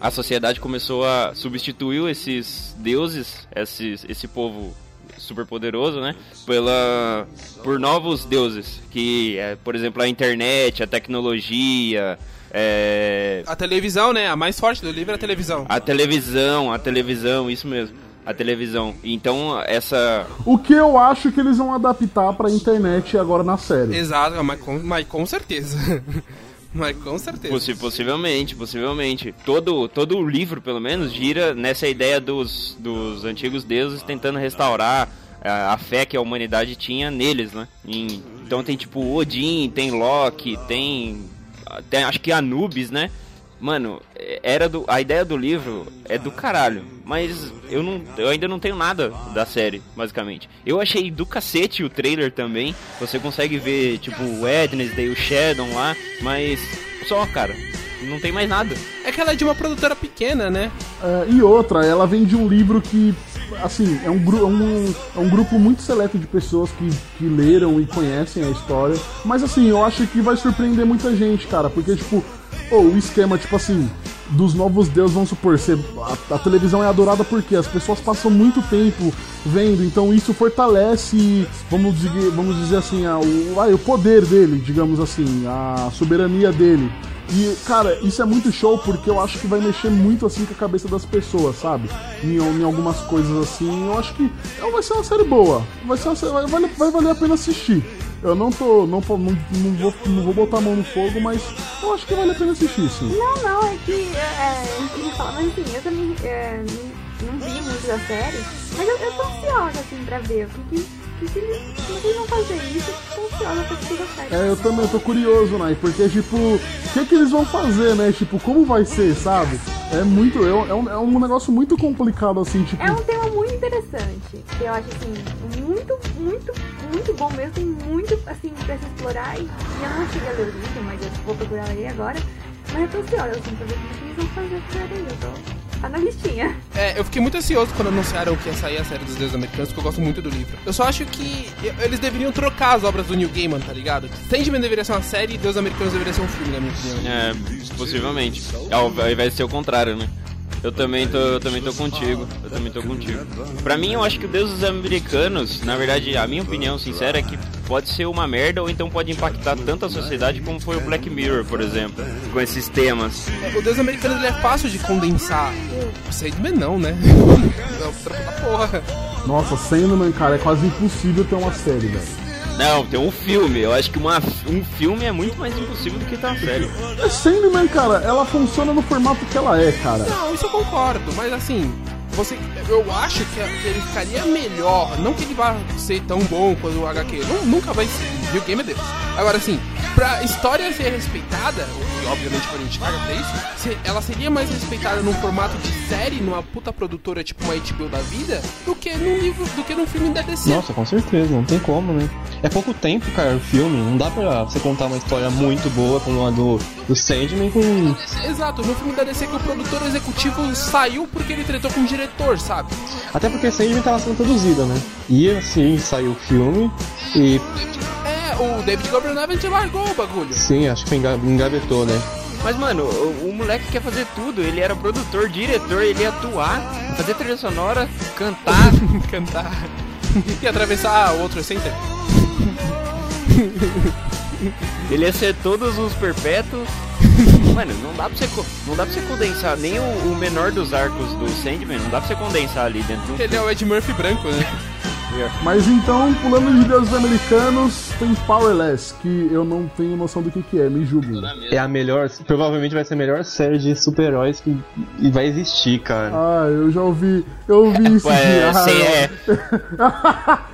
a sociedade começou a substituir esses deuses, esses, esse povo super poderoso, né, pela por novos deuses, que é, por exemplo, a internet, a tecnologia, é, A televisão, né? A mais forte do livro é a televisão. a televisão, a televisão, isso mesmo, a televisão. Então, essa O que eu acho que eles vão adaptar pra internet agora na série. Exato, mas com, mas com certeza. [laughs] mas com certeza. Possi- possivelmente, possivelmente. Todo, todo o livro, pelo menos, gira nessa ideia dos, dos antigos deuses tentando restaurar a, a fé que a humanidade tinha neles, né? Em- então tem tipo Odin, tem Loki, tem, tem acho que Anubis, né? Mano, era do. A ideia do livro é do caralho. Mas eu não. Eu ainda não tenho nada da série, basicamente. Eu achei do cacete o trailer também. Você consegue ver, tipo, o Wednesday, o Shadow lá, mas. Só, cara. Não tem mais nada. É que ela é de uma produtora pequena, né? É, e outra, ela vem de um livro que, assim, é um, gru- é um, é um grupo muito seleto de pessoas que, que leram e conhecem a história. Mas, assim, eu acho que vai surpreender muita gente, cara, porque, tipo, ô, o esquema, tipo assim, dos novos deuses, vamos supor, ser, a, a televisão é adorada porque as pessoas passam muito tempo vendo, então isso fortalece, vamos dizer, vamos dizer assim, a, o, ai, o poder dele, digamos assim, a soberania dele. E, cara, isso é muito show porque eu acho que vai mexer muito assim com a cabeça das pessoas, sabe? Em, em algumas coisas assim. Eu acho que é, vai ser uma série boa. Vai, ser uma vai, vai valer a pena assistir. Eu não tô. Não, não, não, vou, não vou botar a mão no fogo, mas eu acho que vale a pena assistir, sim. Não, não, é que é, eu queria falar, mas assim, eu também é, não, vi muito da série, mas eu, eu tô ansiosa assim pra ver o que eles, vão fazer isso, eu tô ansiosa pra assistir a série. É, eu também tô curioso, né? Porque, tipo, o que que eles vão fazer, né? Tipo, como vai ser, sabe? É muito. É um, é um, é um negócio muito complicado, assim, tipo. É um tema muito interessante, que eu acho assim, muito, muito, muito bom mesmo, tem muito assim pra se explorar e, eu não cheguei a ler o livro, mas eu vou procurar ler agora. Mas eu tô ansiosa assim pra ver como que eles vão fazer série aí, eu tô tá na listinha. É, eu fiquei muito ansioso quando anunciaram que ia sair a série dos Deuses Americanos, porque eu gosto muito do livro. Eu só acho que eles deveriam trocar as obras do Neil Gaiman, tá ligado? Sandman deveria ser uma série e Deuses Americanos deveria ser um filme, na minha opinião. É, possivelmente. Ao, ao invés de ser o contrário, né? Eu também tô, eu também tô contigo. Eu também tô contigo. Pra mim, eu acho que o Deus dos Americanos, na verdade, a minha opinião sincera é que pode ser uma merda ou então pode impactar tanto a sociedade como foi o Black Mirror, por exemplo, com esses temas. É, o Deus Americanos ele é fácil de condensar. Sandman não, né? É o trampo da porra. Nossa, Sandman, cara, é quase impossível ter uma série, velho. Não, tem um filme. Eu acho que uma, um filme é muito mais impossível do que uma série. É Sandman, cara, ela funciona no formato que ela é, cara. Não, isso eu concordo, mas assim, você, eu acho que, que ele ficaria melhor. Não que ele vá ser tão bom quanto o HQ. Não, nunca vai ser. New Game é Deus. Agora, assim, pra história ser respeitada, e obviamente quando a gente paga pra isso, ela seria mais respeitada num formato de série, numa puta produtora tipo uma HBO da vida, do que num livro, do que num filme da DC. Nossa, com certeza, não tem como, né? É pouco tempo, cara, o filme. Não dá pra você contar uma história muito boa como a do, do Sandman com. Exato, no filme da DC que o produtor executivo saiu porque ele tretou com o diretor, sabe? Até porque Sandman tava sendo produzida, né? E assim, saiu o filme e o David Levitt largou o bagulho. sim, acho que enga- engavetou, né? Mas, mano, o, o moleque quer fazer tudo. Ele era produtor, diretor, ele ia atuar, fazer trilha sonora, cantar. [laughs] cantar e atravessar o outro center. Ele ia ser todos os perpétuos. Mano, não dá pra você, não dá pra você condensar nem o, o menor dos arcos do Sandman, não dá pra você condensar ali dentro Ele é o Ed Murphy branco, né? Mas então, pulando de deuses americanos, tem Powerless, que eu não tenho noção do que, que é, me julguem. É a melhor, provavelmente vai ser a melhor série de super-heróis que e vai existir, cara. Ah, eu já ouvi, eu ouvi isso É, de sim, é.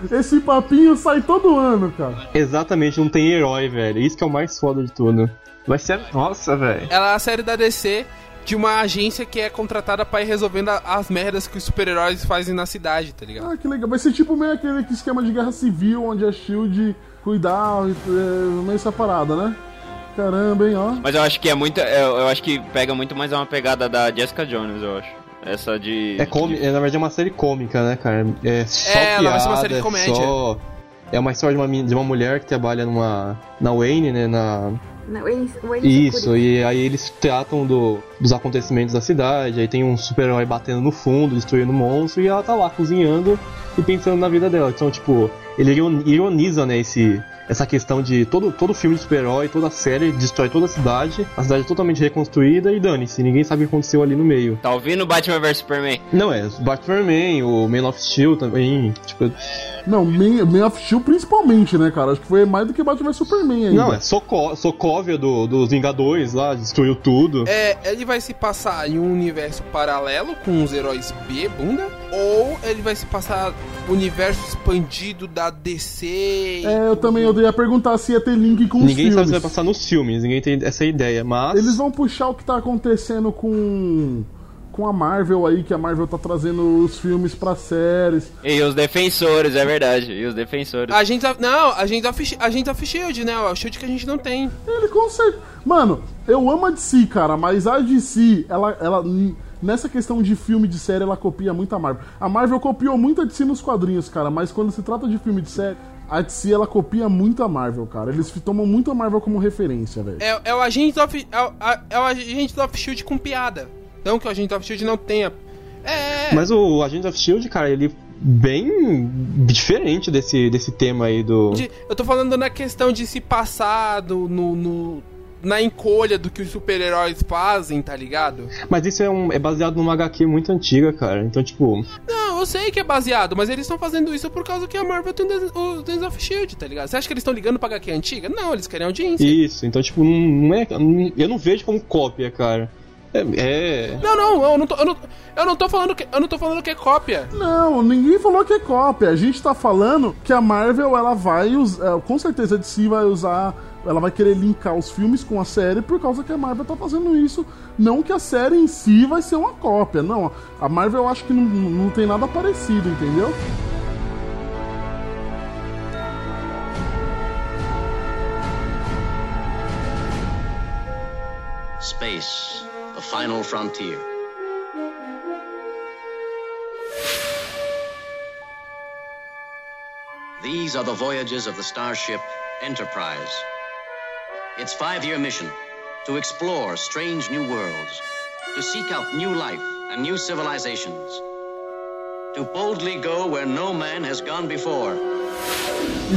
[laughs] Esse papinho sai todo ano, cara. Exatamente, não tem herói, velho. Isso que é o mais foda de tudo. Vai ser. Nossa, velho. Ela é a série da DC de uma agência que é contratada pra ir resolvendo a- as merdas que os super-heróis fazem na cidade, tá ligado? Ah, que legal. Vai ser tipo meio aquele esquema de guerra civil, onde a SHIELD cuidar, é, meio essa parada, né? Caramba, hein, ó. Mas eu acho que é muito. Eu, eu acho que pega muito mais uma pegada da Jessica Jones, eu acho. Essa de. É cômi- é, na verdade é uma série cômica, né, cara? É só É, ela vai ser uma piada, série de é comédia. só- É uma história de uma, de uma mulher que trabalha numa. na Wayne, né? Na, Não, eles, Isso, e aí eles tratam do, dos acontecimentos da cidade, aí tem um super-herói batendo no fundo, destruindo o monstro, e ela tá lá cozinhando e pensando na vida dela. Então, tipo, ele iron- ironiza, né, esse, essa questão de todo, todo filme de super-herói, toda série, destrói toda a cidade, a cidade é totalmente reconstruída e dane-se, ninguém sabe o que aconteceu ali no meio. Tá ouvindo Batman vs Superman? Não, é, o Batman, o Man of Steel também, tipo, Não, Man, Man of Steel principalmente, né, cara? Acho que foi mais do que Batman vs Superman ainda. Não, é Soko Sokovia do, dos Vingadores lá, destruiu tudo. É, ele vai se passar em um universo paralelo com os heróis B, bunda? Ou ele vai se passar no universo expandido da DC? É, eu também eu ia perguntar se ia ter link com Ninguém os sabe se filmes. vai passar nos filmes, ninguém tem essa ideia, mas. Eles vão puxar o que tá acontecendo com com a Marvel aí, que a Marvel tá trazendo os filmes pra séries. E os defensores, é verdade. E os defensores. A gente. Não, a gente of, a gente of Shield, né? O Shield que a gente não tem. Ele consegue. Mano, eu amo a DC, cara, mas a DC, ela, ela. Nessa questão de filme de série, ela copia muito a Marvel. A Marvel copiou muito a DC nos quadrinhos, cara, mas quando se trata de filme de série, a DC ela copia muito a Marvel, cara. Eles tomam muito a Marvel como referência, velho. É, é o Agente of. É o, é o Agente of Shield com piada. Não que o Agente of Shield não tenha. É. Mas o Agent of Shield, cara, ele bem diferente desse, desse tema aí do. de- eu tô falando na questão de se passar do- no, no- na encolha do que os super-heróis fazem, tá ligado? Mas isso é, um, é baseado numa HQ muito antiga, cara. Então, tipo. Não, eu sei que é baseado, mas eles estão fazendo isso por causa que a Marvel tem o Days of Shield, tá ligado? Você acha que eles estão ligando pra HQ antiga? Não, eles querem audiência. Isso, então, tipo, não, é. eu não vejo como cópia, cara. É. é- Não, não, eu não tô, eu não, eu não tô falando que eu não tô falando que é cópia. Não, ninguém falou que é cópia. A gente tá falando que a Marvel, ela vai usar. Com certeza a DC vai usar. Ela vai querer linkar os filmes com a série por causa que a Marvel tá fazendo isso. Não que a série em si vai ser uma cópia. Não, a Marvel eu acho que não, não tem nada parecido, entendeu? Space, the final frontier. These are the voyages of the starship Enterprise. Its five year mission to explore strange new worlds, to seek out new life and new civilizations, to boldly go where no man has gone before.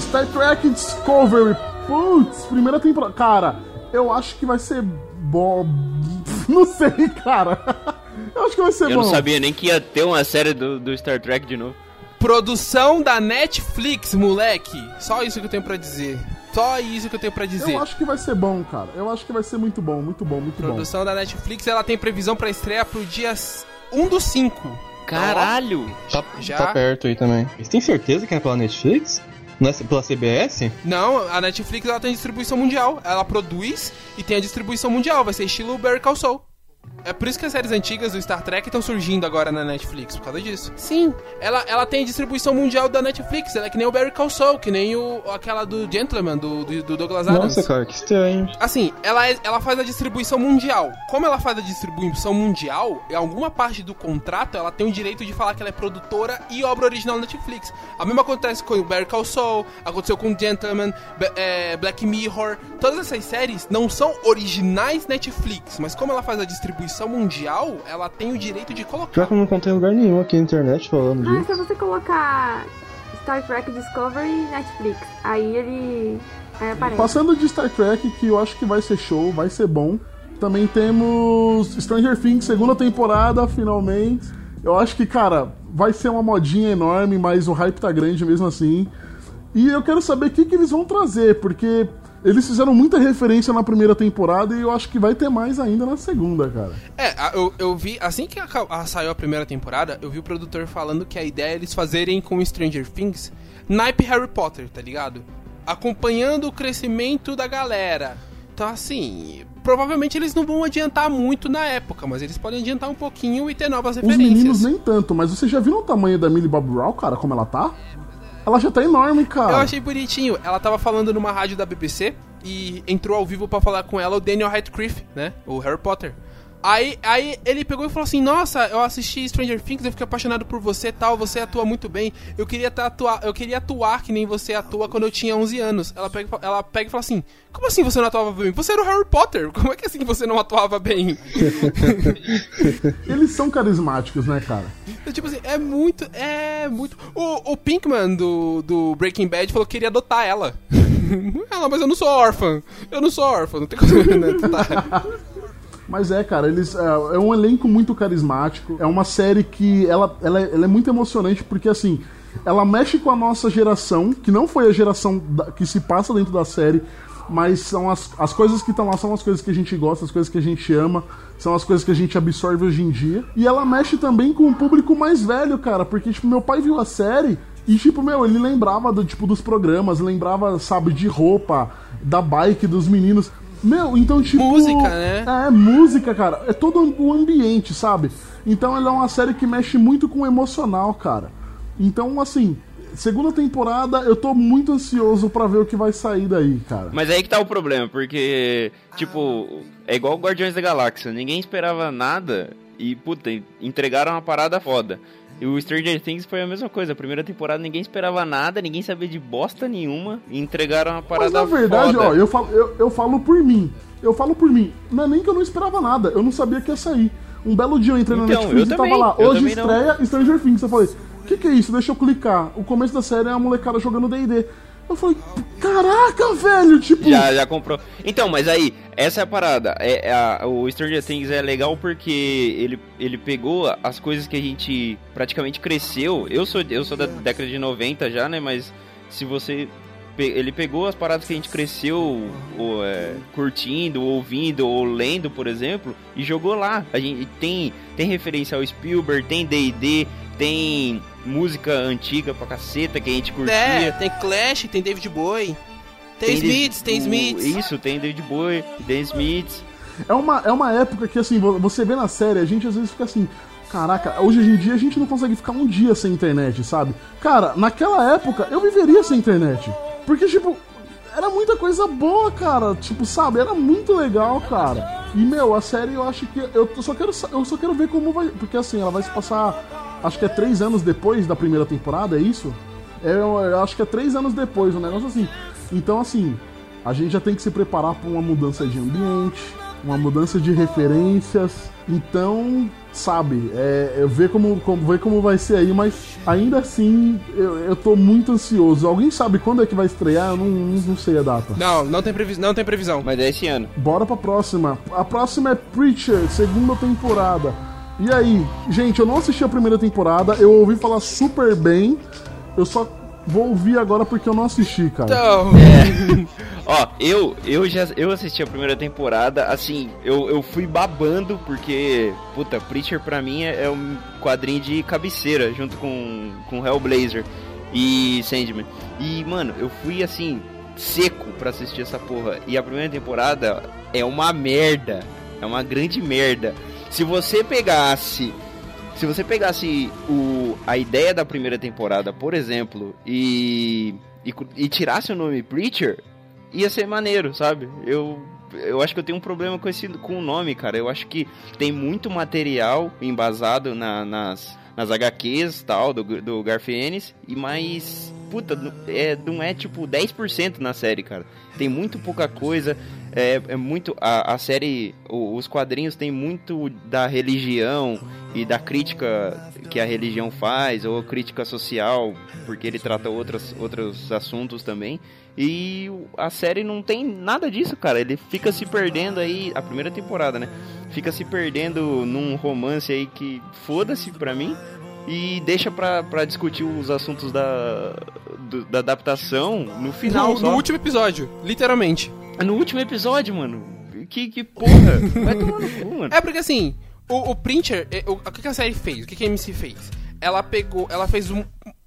Star Trek Discovery. Putz, primeira temporada. Cara, eu acho que vai ser bom. [laughs] Não sei, cara. [laughs] Eu acho que vai ser Eu bom. não sabia nem que ia ter uma série do, do Star Trek de novo. Produção da Netflix, moleque. Só isso que eu tenho pra dizer. Só isso que eu tenho pra dizer. Eu acho que vai ser bom, cara. Eu acho que vai ser muito bom, muito bom, muito bom. Produção da Netflix, ela tem previsão pra estreia pro dia 1 do 5. Caralho! Tá, Já? tá perto aí também. Você tem certeza que é pela Netflix? É pela CBS? Não, a Netflix ela tem distribuição mundial. Ela produz e tem a distribuição mundial. Vai ser estilo Better Call Saul. É por isso que as séries antigas do Star Trek estão surgindo agora na Netflix, por causa disso. Sim, ela, ela tem distribuição mundial da Netflix, ela é que nem o Barry Call Saul, que nem o, aquela do Gentleman, do, do, do Douglas Adams. Nossa, cara, que estranho. Assim, ela, é- ela faz a distribuição mundial. Como ela faz a distribuição mundial, em alguma parte do contrato ela tem o direito de falar que ela é produtora e obra original da Netflix. A mesma acontece com o Call Saul, aconteceu com Gentleman, Be- é, Black Mirror. Todas essas séries não são originais Netflix, mas como ela faz a distribuição mundial, ela tem o direito de colocar. Pior que eu não encontrei lugar nenhum aqui na internet falando Ah, é disso. só você colocar Star Trek Discovery Netflix. Aí ele. Aí aparece. Passando de Star Trek, que eu acho que vai ser show, vai ser bom. Também temos Stranger Things, segunda temporada, finalmente. Eu acho que, cara, vai ser uma modinha enorme, mas o hype tá grande mesmo assim. E eu quero saber o que, que eles vão trazer, porque eles fizeram muita referência na primeira temporada e eu acho que vai ter mais ainda na segunda, cara. É, a- eu, eu vi, assim que aca- a- saiu a primeira temporada, eu vi o produtor falando que a ideia é eles fazerem com Stranger Things naipe Harry Potter, tá ligado? Acompanhando o crescimento da galera. Então, assim, provavelmente eles não vão adiantar muito na época, mas eles podem adiantar um pouquinho e ter novas Os referências. meninos nem tanto, mas você já viu o tamanho da Millie Bob Brown, cara, como ela tá? Ela já tá enorme, cara. Eu achei bonitinho. Ela tava falando numa rádio da BBC e entrou ao vivo pra falar com ela o Daniel Radcliffe, né? O Harry Potter. Aí, aí ele pegou e falou assim: Nossa, eu assisti Stranger Things, eu fiquei apaixonado por você e tal, você atua muito bem. Eu queria, tá, atuar, eu queria atuar que nem você atua quando eu tinha 11 anos. Ela pega, e ela pega e fala assim: Como assim você não atuava bem? Você era o Harry Potter, como é que assim você não atuava bem? Eles são carismáticos, né, cara? Então, tipo assim, é muito. É muito. O, o Pinkman do, do Breaking Bad falou que queria adotar ela. [laughs] ela, mas eu não sou órfã. Eu não sou órfã, não tem como [laughs] né, adotar. Mas é, cara, eles. É, é um elenco muito carismático. É uma série que ela, ela, é- ela é muito emocionante porque, assim. ela mexe com a nossa geração, que não foi a geração da- que se passa dentro da série, mas são as, as coisas que estão lá, são as coisas que a gente gosta, as coisas que a gente ama, são as coisas que a gente absorve hoje em dia. E ela mexe também com o público mais velho, cara, porque, tipo, meu pai viu a série e, tipo, meu, ele lembrava do, tipo, dos programas, lembrava, sabe, de roupa, da bike, dos meninos. Meu, então, tipo. Música, né? É, música, cara. É todo o ambiente, sabe? Então ela é uma série que mexe muito com o emocional, cara. Então, assim, segunda temporada, eu tô muito ansioso pra ver o que vai sair daí, cara. Mas aí que tá o problema, porque, tipo, é igual Guardiões da Galáxia, ninguém esperava nada e, puta, entregaram uma parada foda. E o Stranger Things foi a mesma coisa, a primeira temporada ninguém esperava nada, ninguém sabia de bosta nenhuma e entregaram uma Mas parada na verdade, foda. ó, eu falo, eu, eu falo por mim. Eu falo por mim. Não é nem que eu não esperava nada, eu não sabia que ia sair. Um belo dia eu entrei na Então, Netflix eu e tava também, lá. eu Hoje também não. estreia Stranger Things. Eu falei, o que, que é isso? Deixa eu clicar. O começo da série é a molecada jogando DD. Eu falei, caraca, velho, tipo. Já, já comprou. Então, mas aí, essa é a parada. É, é a- o Stranger Things é legal porque ele, ele pegou as coisas que a gente praticamente cresceu. Eu sou, eu sou da década de 90 já, né? Mas se você. Ele pegou as paradas que a gente cresceu ou, é, curtindo, ouvindo ou lendo, por exemplo, e jogou lá. A gente tem, tem referência ao Spielberg, tem DD, tem música antiga pra caceta que a gente curtia. É, tem Clash, tem David Bowie. Tem, Smiths, tem Smiths. Isso, tem David Bowie, tem Smiths. É uma, é uma época que, assim, vo- você vê na série, a gente às vezes fica assim. Caraca, hoje em dia a gente não consegue ficar um dia sem internet, sabe? Cara, naquela época eu viveria sem internet. Porque, tipo, era muita coisa boa, cara. Tipo, sabe? Era muito legal, cara. E, meu, a série eu acho que. Eu só quero, eu só quero ver como vai. Porque, assim, ela vai se passar. Acho que é três anos depois da primeira temporada, é isso? É, eu, acho que é três anos depois, um negócio assim. Então, assim, a gente já tem que se preparar para uma mudança de ambiente, uma mudança de referências. Então, sabe, é, eu ver como, como, ver como vai ser aí, mas ainda assim eu, eu tô muito ansioso. Alguém sabe quando é que vai estrear? Eu não, não, não sei a data. Não, não tem, previs não tem previsão. Mas é esse ano. Bora pra próxima. A próxima é Preacher, segunda temporada. E aí, gente, eu não assisti a primeira temporada, eu ouvi falar super bem. Eu só vou ouvir agora porque eu não assisti, cara. Então, [laughs] Ó, eu, eu já eu assisti a primeira temporada, assim, eu, eu fui babando porque, puta, Preacher pra mim é, é um quadrinho de cabeceira junto com, com Hellblazer e Sandman. E, mano, eu fui assim, seco pra assistir essa porra. E a primeira temporada é uma merda. É uma grande merda. Se você pegasse se você pegasse o, a ideia da primeira temporada, por exemplo, e, e, e tirasse o nome Preacher, ia ser maneiro, sabe? Eu, eu acho que eu tenho um problema com, esse, com o nome, cara. Eu acho que tem muito material embasado na- nas, nas HQs tal, do, do Garfienes, e mais. Puta, é, não é tipo 10% na série, cara. Tem muito pouca coisa. É, é muito. A, a série. o- os quadrinhos tem muito da religião e da crítica que a religião faz, ou crítica social, porque ele trata outras, outros assuntos também. E a série não tem nada disso, cara. Ele fica se perdendo aí. A primeira temporada, né? Fica se perdendo num romance aí que foda-se pra mim. E deixa pra, pra discutir os assuntos da, do- da adaptação no final. no, no último episódio, literalmente. No último episódio, mano. Que, que porra. Vai tomar no cu, mano. É porque assim, o, o Printer, é, o, o que a série fez? O que, a MC fez? Ela pegou, ela fez um,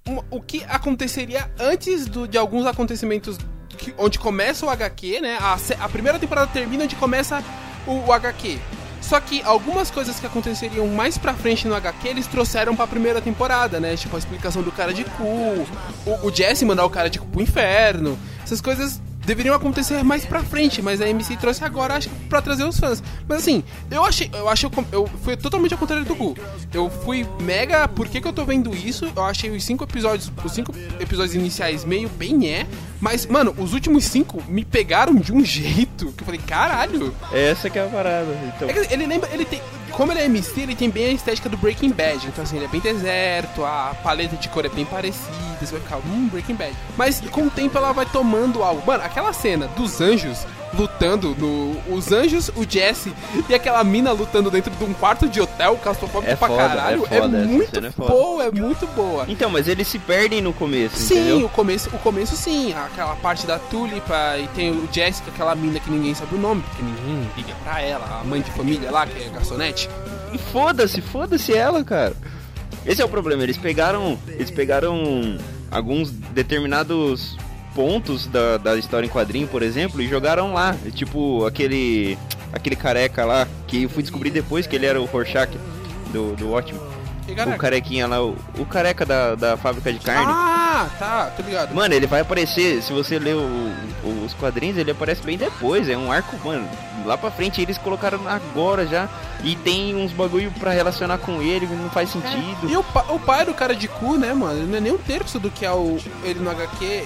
um- o que aconteceria antes do- de alguns acontecimentos que- onde começa o HQ, né? A, a primeira temporada termina onde começa o, o HQ. Só que algumas coisas que aconteceriam mais pra frente no HQ, eles trouxeram pra primeira temporada, né? Tipo, a explicação do cara de cu, o, o Jesse mandar o cara de cu pro inferno. Essas coisas deveriam acontecer mais pra frente, mas a MC trouxe agora, acho que pra trazer os fãs. Mas assim, eu achei, eu achei, eu fui totalmente ao contrário do Gu. Eu fui mega, por que que eu tô vendo isso? Eu achei os cinco episódios, os cinco episódios iniciais meio bem é, mas mano, os últimos cinco me pegaram de um [laughs] jeito que eu falei, caralho. Essa que é a parada. Então, É ele lembra, ele tem, como ele é MC, ele tem bem a estética do Breaking Bad. Então assim, ele é bem deserto, a paleta de cor é bem parecida, você vai ficar, hum, Breaking Bad. Mas com o tempo ela vai tomando algo. Mano, aquela cena dos anjos lutando no. Os anjos, o Jesse e aquela mina lutando dentro de um quarto de hotel, claustrofóbico É pra foda, caralho. é foda, essa muito é boa, é muito boa. Então, mas eles se perdem no começo, Sim, entendeu? o começo, o começo sim, aquela parte da Tulipa e tem o Jessica, aquela mina que ninguém sabe o nome, porque ninguém liga pra ela, a mãe de família lá, que é garçonete. E foda-se, foda-se ela, cara. Esse é o problema, eles pegaram. Eles pegaram alguns determinados pontos da, da história em quadrinho, por exemplo, e jogaram lá. Tipo, aquele. aquele careca lá, que eu fui descobrir depois que ele era o Rorschach do, do Ótimo. E, O carequinha lá, o, o careca da, da fábrica de carne. Ah, tá, tô ligado. Mano, ele vai aparecer, se você ler o- o- os quadrinhos, ele aparece bem depois. É um arco, mano, lá pra frente eles colocaram agora já. E tem uns bagulho pra relacionar com ele, não faz sentido. E o, o pai do cara de cu, né, mano? Ele não é nem um terço do que é o, ele no HQ.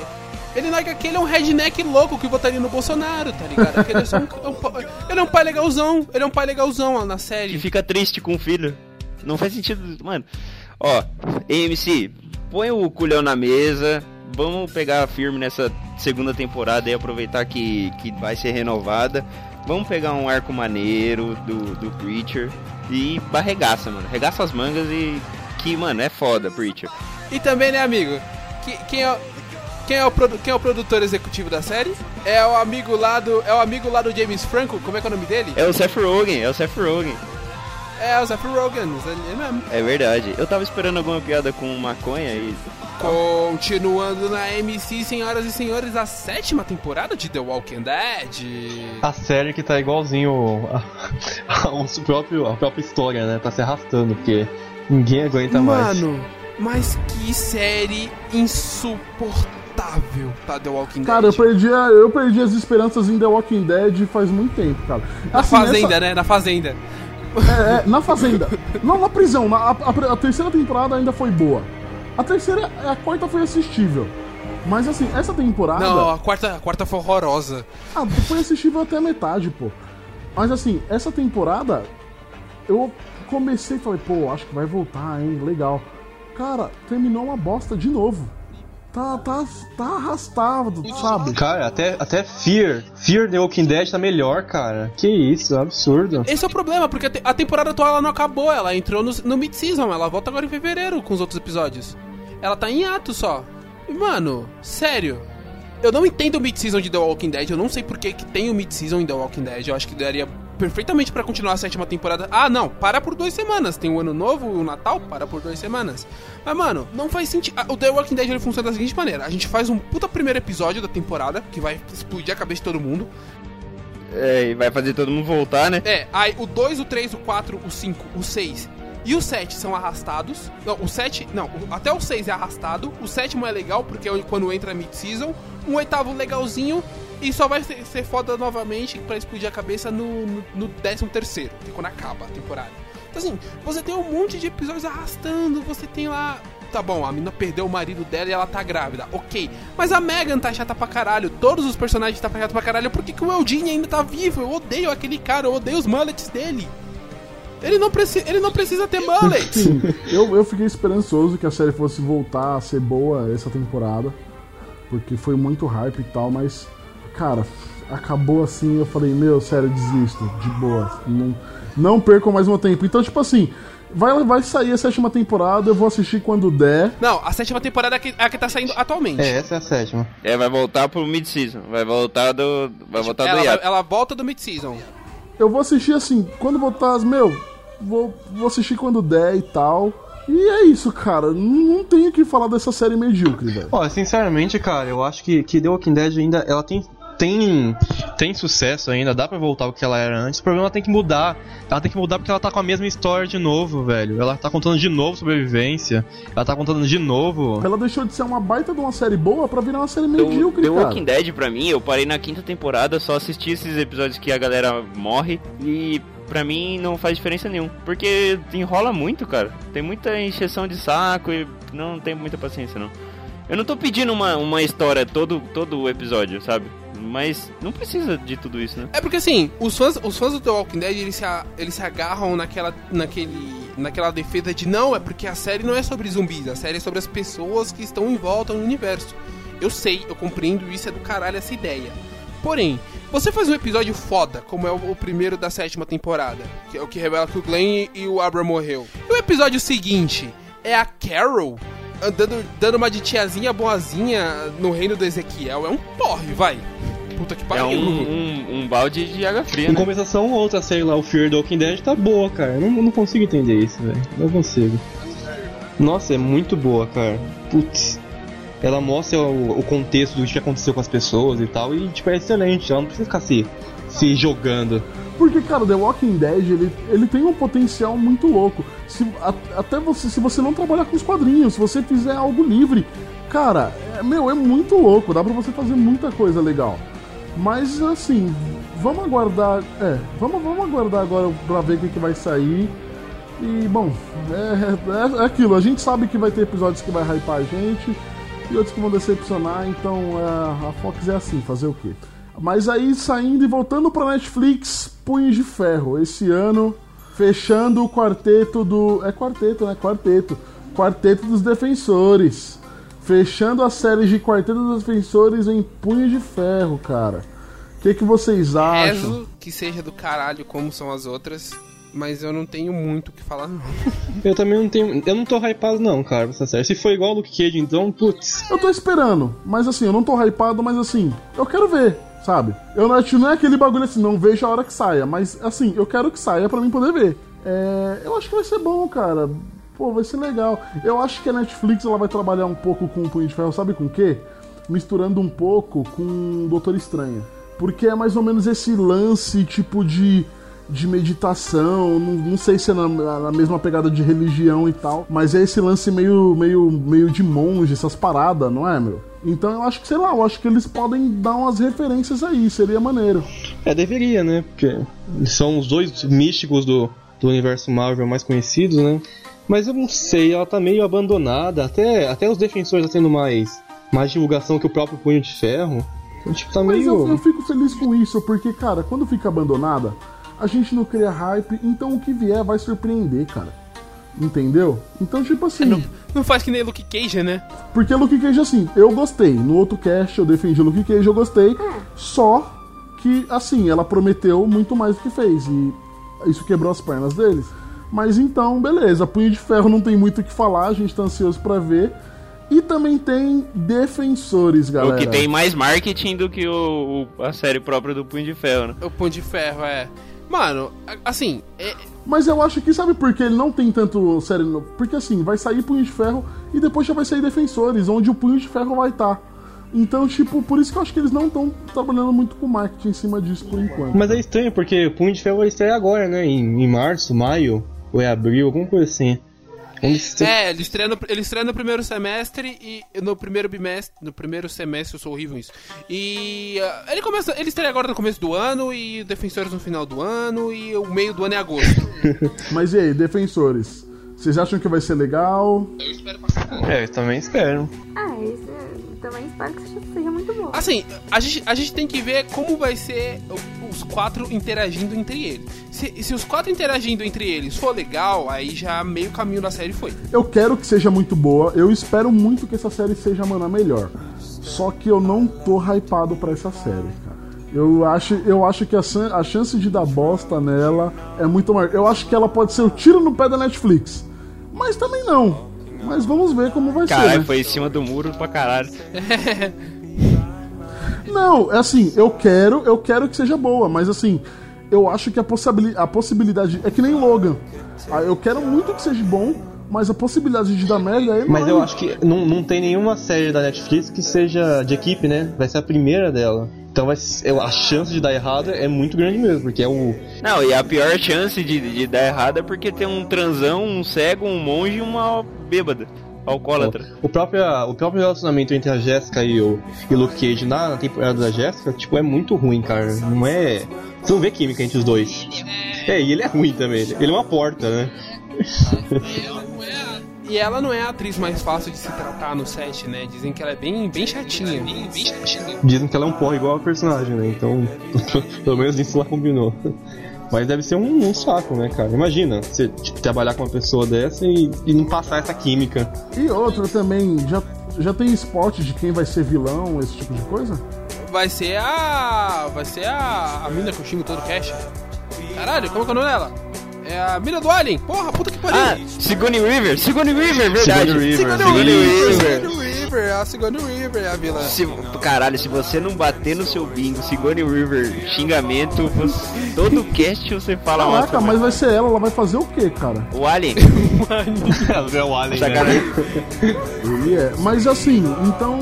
Ele HQ ele é um redneck louco que votaria no Bolsonaro, tá ligado? Porque Ele é, um- é um ele é um pai legalzão, ele é um pai legalzão ó, na E série. fica triste com o filho. Não faz sentido, mano. Ó, AMC, põe o culhão na mesa. Vamos pegar firme nessa segunda temporada e aproveitar que, que vai ser renovada. Vamos pegar um arco maneiro do, do Preacher e arregaça, mano. Arregaça as mangas e. Que, mano, é foda, Preacher. E também, né, amigo? Que- quem, é, quem, é o quem é o produtor executivo da série? É o amigo lá do. É o amigo lá do James Franco, como é que é o nome dele? É o Seth Rogen, é o Seth Rogen. É, o Zephyr Rogan, ele mesmo. É verdade. Eu tava esperando alguma piada com maconha e. Continuando na MC, senhoras e senhores, a sétima temporada de The Walking Dead. A série que tá igualzinho a, a, o próprio, a própria história, né? Tá se arrastando, porque ninguém aguenta mais. Mano, mas que série insuportável tá The Walking Cara, eu Dead. perdi, a- eu perdi as esperanças em The Walking Dead faz muito tempo, cara. Na Assim, Fazenda, essa- né? Na Fazenda. É, é, na Fazenda. Não, na prisão. Na, a, a- a terceira temporada ainda foi boa. A terceira, a quarta foi assistível. Mas assim, essa temporada. Não, a quarta, a quarta foi horrorosa. Ah, foi assistível até a metade, pô. Mas assim, essa temporada, eu comecei e falei, pô, acho que vai voltar, hein? Legal. Cara, terminou uma bosta de novo. Tá, tá, tá arrastado, sabe? Cara, até, até Fear. Fear The Walking Dead tá melhor, cara. Que isso, é absurdo. Esse é o problema, porque a, te- a temporada atual ela não acabou, ela entrou no, no mid-season, ela volta agora em fevereiro com os outros episódios. Ela tá em ato só. E, mano, sério. Eu não entendo o mid-season de The Walking Dead, eu não sei por que, que tem o mid-season em The Walking Dead. Eu acho que daria perfeitamente pra continuar a sétima temporada. Ah, não, para por duas semanas. Tem o ano novo, o Natal, para por duas semanas. Mas, mano, não faz sentido. Ah, O The Walking Dead ele funciona da seguinte maneira: a gente faz um puta primeiro episódio da temporada, que vai explodir a cabeça de todo mundo. É, e vai fazer todo mundo voltar, né? É, aí o 2, o 3, o 4, o 5, o 6 e o 7 são arrastados. Não, o 7. Não, até o 6 é arrastado. O sétimo é legal, porque é quando entra mid-season. Um oitavo legalzinho. E só vai ser, ser foda novamente pra explodir a cabeça no, no, no décimo terceiro, que é quando acaba a temporada. Então assim, você tem um monte de episódios arrastando, você tem lá. Tá bom, a mina perdeu o marido dela e ela tá grávida, ok. Mas a Megan tá chata pra caralho, todos os personagens tá chata pra caralho, por que, que o Eldine ainda tá vivo? Eu odeio aquele cara, eu odeio os mullets dele. Ele não, preci ele não precisa ter mullets. Sim, [laughs] eu, eu fiquei esperançoso que a série fosse voltar a ser boa essa temporada. Porque foi muito hype e tal, mas. Cara, acabou assim, eu falei, meu, sério, desisto, de boa. Não, não percam mais meu tempo. Então, tipo assim, vai, vai sair a sétima temporada, eu vou assistir quando der. Não, a sétima temporada é a que, é a que tá saindo atualmente. É, essa é a sétima. É, vai voltar pro mid-season. Vai voltar do. Vai voltar do ela, vai- hiato. ela volta do mid-season. Eu vou assistir assim, quando voltar, meu, vou, vou assistir quando der e tal. E é isso, cara. Não, não tenho o que falar dessa série medíocre, velho. Ó, sinceramente, cara, eu acho que, que The Walking Dead ainda ela tem, tem, tem sucesso ainda, dá pra voltar ao que ela era antes. O problema é ela tem que mudar. Ela tem que mudar porque ela tá com a mesma história de novo, velho. Ela tá contando de novo sobrevivência. Ela tá contando de novo. Ela deixou de ser uma baita de uma série boa pra virar uma série The, medíocre, The cara. Walking Dead, pra mim, eu parei na quinta temporada, só assisti esses episódios que a galera morre e pra mim não faz diferença nenhuma. Porque enrola muito, cara. Tem muita encheção de saco e não tenho muita paciência, não. Eu não tô pedindo uma, uma história todo, todo episódio, sabe? Mas não precisa de tudo isso, né? É porque assim, os fãs, os fãs do The Walking Dead, eles se, eles se agarram naquela, naquele, naquela defesa de não, é porque a série não é sobre zumbis, a série é sobre as pessoas que estão em volta no universo. Eu sei, eu compreendo isso, é do caralho essa ideia. Porém, você faz um episódio foda, como é o, o primeiro da sétima temporada, que é o que revela que o Glenn e o Abra morreu. E o episódio seguinte é a Carol andando, dando uma de tiazinha boazinha no reino do Ezequiel. É um porre, vai. Puta que É pariu. um, um, um balde de água fria, Em né? compensação, outra série lá, o Fear the Walking Dead, tá boa, cara. Eu não, não consigo entender isso, velho. Não consigo. Nossa, é muito boa, cara. Putz. Ela mostra o, o contexto do que aconteceu com as pessoas e tal, e tipo, é excelente. Ela não precisa ficar se, se jogando. Porque, cara, The Walking Dead, ele, ele tem um potencial muito louco. Se, a- até você, se você não trabalhar com os quadrinhos, se você fizer algo livre, cara, é, meu, é muito louco. Dá pra você fazer muita coisa legal. Mas, assim, vamos aguardar. É, vamos, vamos aguardar agora pra ver o que, que vai sair. E, bom, é, é, é aquilo. A gente sabe que vai ter episódios que vai hypar a gente e outros que vão decepcionar. Então, é, a Fox é assim, fazer o quê? Mas aí, saindo e voltando pra Netflix, Punhos de Ferro. Esse ano, fechando o quarteto do. É quarteto, né? Quarteto. Quarteto dos Defensores. Fechando a série de Quarteto dos Defensores em Punhos de Ferro, cara. O que, que vocês acham? Rezo que seja do caralho como são as outras, mas eu não tenho muito o que falar, não. [laughs] Eu também não tenho. Eu não tô hypado, não, cara, pra essa série. Se for igual o Luke Cage, então, putz. Eu tô esperando, mas assim, eu não tô hypado, mas assim, eu quero ver, sabe? Eu não, acho- não é aquele bagulho assim, não vejo a hora que saia, mas assim, eu quero que saia pra mim poder ver. É, eu acho que vai ser bom, cara. Pô, vai ser legal. Eu acho que a Netflix ela vai trabalhar um pouco com o Punho de Ferro, sabe com o quê? Misturando um pouco com o Doutor Estranho. Porque é mais ou menos esse lance, tipo, de de meditação, não, não sei se é na, na mesma pegada de religião e tal, mas é esse lance meio, meio, meio de monge, essas paradas, não é, meu? Então eu acho que, sei lá, eu acho que eles podem dar umas referências aí, seria maneiro. É, deveria, né? Porque são os dois místicos do, do universo Marvel mais conhecidos, né? Mas eu não sei, ela tá meio abandonada. Até, até os defensores tá tendo mais, mais divulgação que o próprio Punho de Ferro. Então, tipo, tá Mas eu, eu meio. fico feliz com isso, porque, cara, quando fica abandonada, a gente não cria hype, então o que vier vai surpreender, cara. Entendeu? Então, tipo assim. Não, não faz que nem Luke Cage, né? Porque Luke Cage, assim, eu gostei. No outro cast eu defendi Luke Cage, eu gostei. Só que, assim, ela prometeu muito mais do que fez. E isso quebrou as pernas deles. Mas então, beleza. Punho de Ferro não tem muito o que falar, a gente tá ansioso pra ver. E também tem Defensores, galera. O que tem mais marketing do que o, o- a série própria do Punho de Ferro, né? O Punho de Ferro, é. Mano, assim, é- Mas eu acho que sabe por que ele não tem tanto série. no- Porque assim, vai sair Punho de Ferro e depois já vai sair Defensores, onde o Punho de Ferro vai estar. Então, tipo, por isso que eu acho que eles não estão trabalhando muito com marketing em cima disso por enquanto. Mas é estranho, porque o Punho de Ferro vai estrear agora, né? Em, em março, maio, ou é abril, alguma coisa assim. Estre- É, ele estreia, no, ele estreia no primeiro semestre e no primeiro bimestre. No primeiro semestre, eu sou horrível nisso. E ah, ele começa. Ele estreia agora no começo do ano e Defensores no final do ano e o meio do ano é agosto. [laughs] Mas e aí, Defensores? Vocês acham que vai ser legal? É, eu também espero. Ah, isso eu também espero que seja, muito bom. Assim, a gente, a gente tem que ver como vai ser os quatro interagindo entre eles. Se, se os quatro interagindo entre eles for legal, aí já meio caminho da série foi. Eu quero que seja muito boa. Eu espero muito que essa série seja, mano, a melhor. Só que eu não tô hypado pra essa série, cara. Eu acho, eu acho que a, a chance de dar bosta nela é muito maior. Eu acho que ela pode ser o tiro no pé da Netflix. Mas também não. Mas vamos ver como vai ser. Caralho, né? foi em cima do muro pra caralho. [laughs] Não, é assim, eu quero, eu quero que seja boa, mas assim, eu acho que a, possibili a possibilidade. É que nem Logan. Ah, Eu quero muito que seja bom, mas a possibilidade de dar merda é. Mas eu acho que não, não tem nenhuma série da Netflix que seja de equipe, né? Vai ser a primeira dela. Então a chance de dar errado é muito grande mesmo, porque é o. Não, e a pior chance de, de dar errado é porque tem um transão, um cego, um monge e uma bêbada. Alcoólatra. O próprio, o próprio relacionamento entre a Jéssica e o, e Luke Cage na, na temporada da Jéssica, tipo, é muito ruim, cara. Não é. Você não vê química entre os dois. É, e ele é ruim também. Ele é uma porta, né? E ela não é a atriz mais fácil de se tratar no set, né? Dizem que ela é bem, bem chatinha. Dizem que ela é um porra igual a personagem, né? Então, [laughs] pelo menos isso lá combinou. Mas deve ser um, um saco, né, cara? Imagina você tipo, trabalhar com uma pessoa dessa e, e não passar essa química. E outra também, já, já tem spot de quem vai ser vilão, esse tipo de coisa? vai ser a. Vai ser a. A mina que eu xingo todo o cast. Caralho, como é que é o nome dela? É a mina do Alien. Porra, puta que pariu. Ah, Sigourney Weaver, Sigourney Weaver, verdade. Sigourney Weaver, Sigourney Weaver. Sigourney Weaver, a Sigourney Weaver é a vilã. Se, caralho, se você não bater no seu bingo, Sigourney Weaver, xingamento, você, todo cast você fala. Caraca, mas vai ser ela, ela vai fazer o quê, cara? O Alien, É o Alien, né? é. Mas assim, então.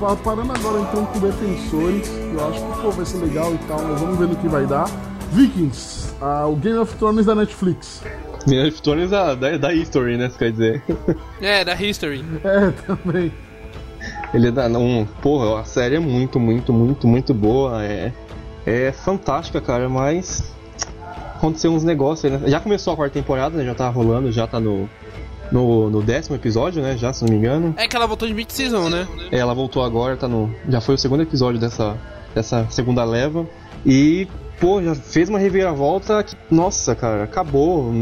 pa- Parando agora então com defensores, que eu acho que pô, vai ser legal e tal, mas vamos ver no que vai dar. Vikings, ah, o Game of Thrones da Netflix. Game of Thrones da, da, da History, né? Você quer dizer? É, da History. [laughs] É, também. Ele é da. Um, porra, a série é muito, muito, muito, muito boa. É, é fantástica, cara, mas. Aconteceu uns negócios aí, né? Já começou a quarta temporada, né? Já tá rolando, já tá no. No, no décimo episódio, né? Já, se não me engano. É que ela voltou de mid-season, né? É, Ela voltou agora, tá no. Já foi o segundo episódio dessa, dessa segunda leva. E, pô, já fez uma reviravolta que, nossa, cara, acabou.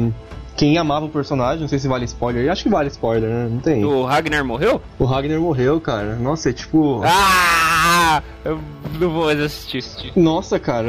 Quem amava o personagem, não sei se vale spoiler acho que vale spoiler, né? Não tem. O Ragnar morreu? O Ragnar morreu, cara. Nossa, é tipo. Ah! Eu não vou mais assistir, assistir. Nossa, cara,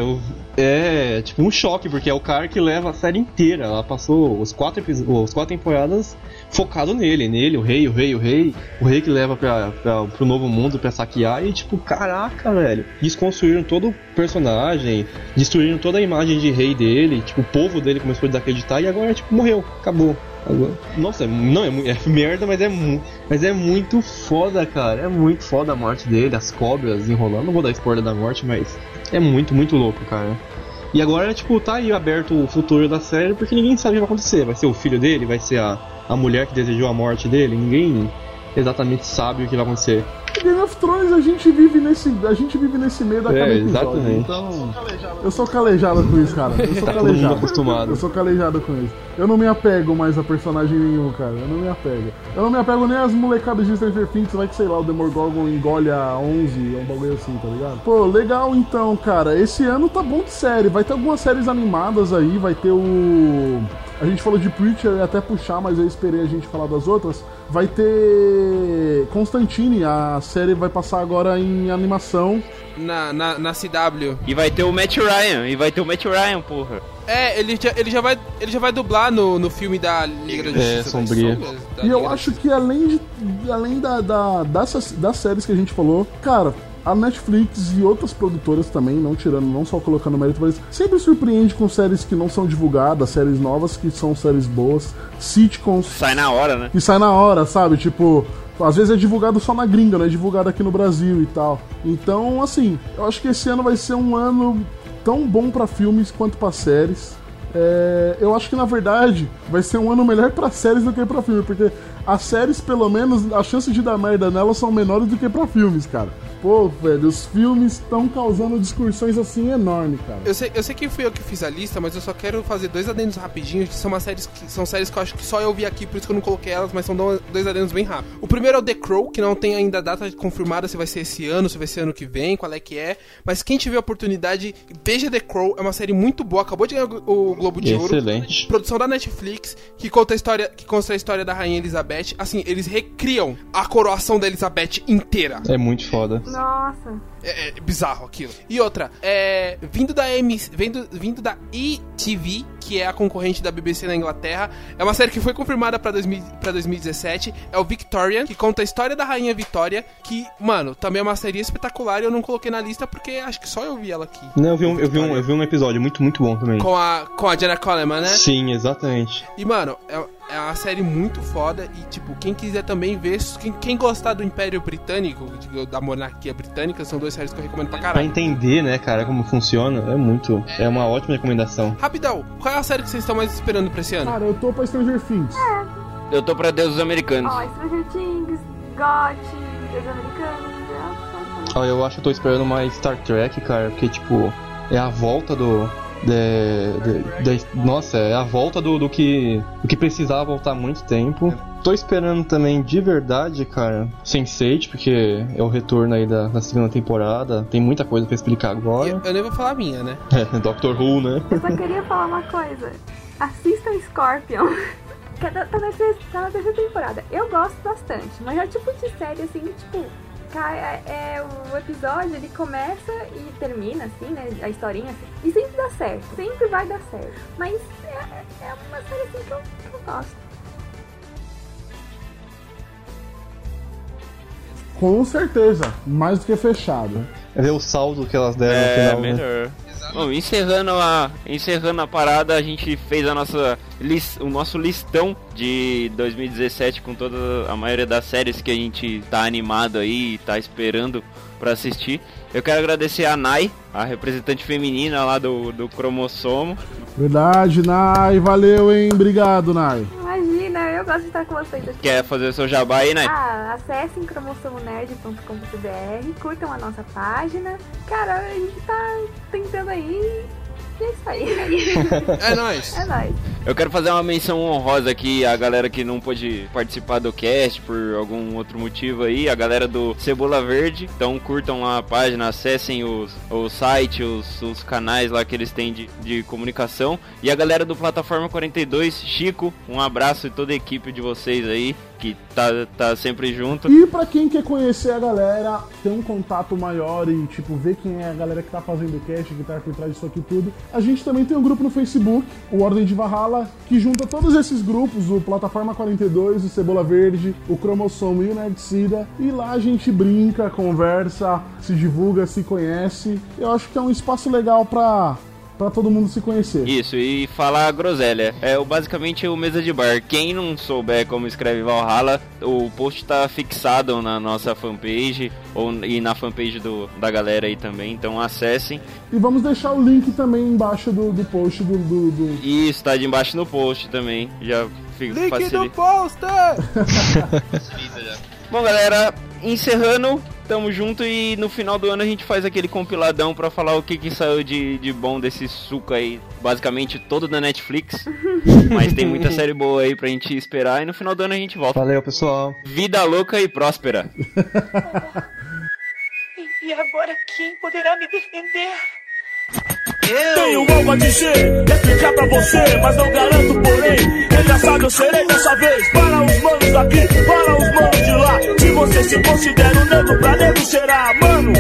é tipo um choque, porque é o cara que leva a série inteira. Ela passou os quatro, os quatro temporadas focado nele, nele, o rei, o rei, o rei, o rei que leva pra, pra, pro novo mundo pra saquear e tipo, caraca, velho. Desconstruíram todo o personagem, destruíram toda a imagem de rei dele, tipo, o povo dele começou a desacreditar e agora, tipo, morreu, acabou. Agora- Nossa, é, não, é, é [laughs] merda, mas é, mas é muito foda, cara. É muito foda a morte dele, as cobras enrolando. Não vou dar spoiler da morte, mas é muito, muito louco, cara. E agora, tipo, tá aí aberto o futuro da série porque ninguém sabe o que vai acontecer. Vai ser o filho dele? Vai ser a, a mulher que desejou a morte dele? Ninguém exatamente sabe o que vai acontecer. Game of Thrones a gente vive nesse, a gente vive nesse meio da É, cada episódio. exatamente. Então, eu sou calejado com isso, cara. Eu [laughs] sou Tá calejado. acostumado. Eu sou calejado com isso. Eu não me apego mais a personagem nenhum, cara. Eu não me apego. Eu não me apego nem às molecadas de Stranger Things, vai que sei lá, o Demogorgon engole a 11, é um bagulho assim, tá ligado? Pô, legal então, cara. Esse ano tá bom de série. Vai ter algumas séries animadas aí, vai ter o a gente falou de Preacher, eu ia até puxar, mas eu esperei a gente falar das outras. Vai ter Constantine, a série vai passar agora em animação. Na, na, na CW. E vai ter o Matt Ryan, e vai ter o Matt Ryan, porra. É, ele já, ele já, vai, ele já vai dublar no, no filme da Liga da É, Justiça. das Sombria. Sombras, da E eu Liga da acho que além, de, além da, da, dessas, das séries que a gente falou, cara, a Netflix e outras produtoras também, não tirando, não só colocando mérito, mas sempre surpreende com séries que não são divulgadas, séries novas que são séries boas, sitcoms Sai na hora, né? que sai na hora, sabe? Tipo, às vezes é divulgado só na gringa, não é divulgado aqui no Brasil e tal. Então, assim, eu acho que esse ano vai ser um ano tão bom pra filmes quanto pra séries. É, eu acho que na verdade vai ser um ano melhor pra séries do que pra filme, porque as séries, pelo menos, a chance de dar merda nelas são menores do que pra filmes, cara. Pô, velho, os filmes estão causando discussões assim enormes, cara. Eu sei, eu sei que fui eu que fiz a lista, mas eu só quero fazer dois adendos rapidinhos, que são umas séries que são séries que eu acho que só eu vi aqui, por isso que eu não coloquei elas, mas são do- dois adendos bem rápidos. O primeiro é o The Crow, que não tem ainda data confirmada se vai ser esse ano, se vai ser ano que vem, qual é que é. Mas quem tiver a oportunidade, veja The Crow, é uma série muito boa, acabou de ganhar o Globo de Ouro. Excelente. Produção da Netflix, que conta a história, que consta a história da rainha Elizabeth. Assim, eles recriam a coroação da Elizabeth inteira. É muito foda. Nossa. É, é bizarro aquilo. E outra, é, vindo da M, vindo, vindo da ETV, que é a concorrente da BBC na Inglaterra, é uma série que foi confirmada pra, 2000, pra 2017, é o Victorian, que conta a história da rainha Vitória, que, mano, também é uma série espetacular e eu não coloquei na lista porque acho que só eu vi ela aqui. Não, eu vi um, eu vi um, eu vi um episódio muito, muito bom também. Com a, com a Jenna Coleman, né? Sim, exatamente. E, mano, é, é uma série muito foda. E, tipo, quem quiser também ver, quem, quem gostar do Império Britânico, da monarquia britânica, são duas séries que eu recomendo pra Pra caralho. entender, né, cara, como funciona, é muito. É uma ótima recomendação. Rapidão, qual é a série que vocês estão mais esperando pra esse ano? Cara, eu tô pra Stranger Things. Eu tô pra deuses americanos. Ó, Stranger Things, GOT, Os Americanos. é, Ó, eu acho que eu tô esperando mais Star Trek, cara, porque, tipo, é a volta do. De- de- de- nossa, é a volta do, do que. do que precisava voltar há muito tempo. Tô esperando também de verdade, cara, Sense8, porque é o retorno aí da, da segunda temporada. Tem muita coisa pra explicar Eu, agora. eu nem vou falar a minha, né? [laughs] É, Doctor Who, né? Eu só queria falar uma coisa. Assistam Scorpion. [laughs] Que Tá tá na, terceira, tá na terceira temporada. Eu gosto bastante, mas é o tipo de série assim, tipo, é, é, o episódio ele começa e termina, assim, né? A historinha. E sempre dá certo. Sempre vai dar certo. Mas é, é uma série assim que eu, que eu gosto. Com certeza, mais do que fechado. É ver o saldo que elas deram É, no final, né? melhor. Bom, encerrando a, encerrando a parada, a gente fez a nossa o nosso listão de 2017 com toda a maioria das séries que a gente tá animado aí tá esperando pra assistir. Eu quero agradecer a Nai, a representante feminina lá do, do Cromossomo. Verdade, Nai, valeu, hein? Obrigado, Nai. Imagina, eu gosto de estar com vocês aqui. Quer fazer o seu jabá aí, Nai? Ah, acessem cromossomonerd.com.br, curtam a nossa página. Cara, a gente tá tentando aí. E é isso aí. É nóis. É nóis. Eu quero fazer uma menção honrosa aqui à galera que não pôde participar do cast por algum outro motivo aí, a galera do Cebola Verde. Então curtam lá a página, acessem os, o site, os, os canais lá que eles têm de, de comunicação. E a galera do Plataforma 42, Chico, um abraço e toda a equipe de vocês aí, que tá, tá sempre junto. E pra quem quer conhecer a galera, ter um contato maior e, tipo, ver quem é a galera que tá fazendo o cast, que tá por trás disso aqui tudo, a gente também tem um grupo no Facebook, o Ordem de Valhalla, que junta todos esses grupos, o Plataforma 42, o Cebola Verde, o Cromossomo e o Nerdcida, e lá a gente brinca, conversa, se divulga, se conhece. Eu acho que é um espaço legal pra, pra todo mundo se conhecer. Isso, e falar groselha. É basicamente o mesa de bar. Quem não souber como escreve Valhalla, o post tá fixado na nossa fanpage ou, e na fanpage do, da galera aí também. Então acessem. E vamos deixar o link também embaixo do, do post do- do- do, Isso, tá de embaixo no post também. Já fica Link do facilita. poster! [laughs] [laughs] Bom, galera, encerrando, tamo junto e no final do ano a gente faz aquele compiladão pra falar o que que saiu de, de bom desse suco aí. Basicamente todo da Netflix. [laughs] Mas tem muita série boa aí pra gente esperar e no final do ano a gente volta. Valeu, pessoal. Vida louca e próspera. [laughs] [laughs] E agora quem poderá me defender? Tenho algo a dizer, explicar pra você, mas não garanto, porém. Engraçado eu serei dessa vez. Para os manos daqui, para os manos de lá. Se você se considera um negro, pra nego será, mano.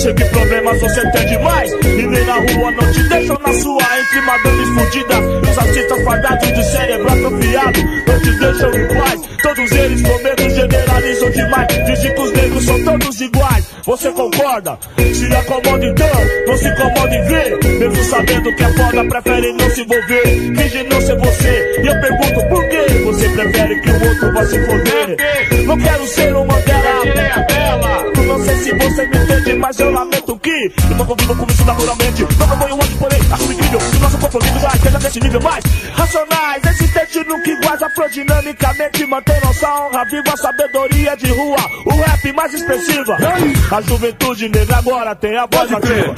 Sei que problemas você tem demais. E nem na rua não te deixam na sua. Entre madames fudidas, os artistas fardados de cérebro atrofiado. Não te deixam em paz. Todos eles com medo generalizam demais. Dizem que os negros são todos iguais. Você concorda? Se acomoda então, não se incomoda em ver. Mesmo sabendo que é foda, prefere não se envolver. Finge não ser você. E eu pergunto por que você prefere que o outro vá se foder? Não quero ser um Mandela. Não sei se você me entende, mas eu lamento que eu não convivo com isso naturalmente. Não proponho ódio, porém, acho incrível que o nosso compromisso já esteja nesse nível mais racionais. Existente nunca iguais, afrodinamicamente mantém nossa honra viva, a sabedoria de rua, o rap mais expressiva. A juventude negra agora tem a voz ativa.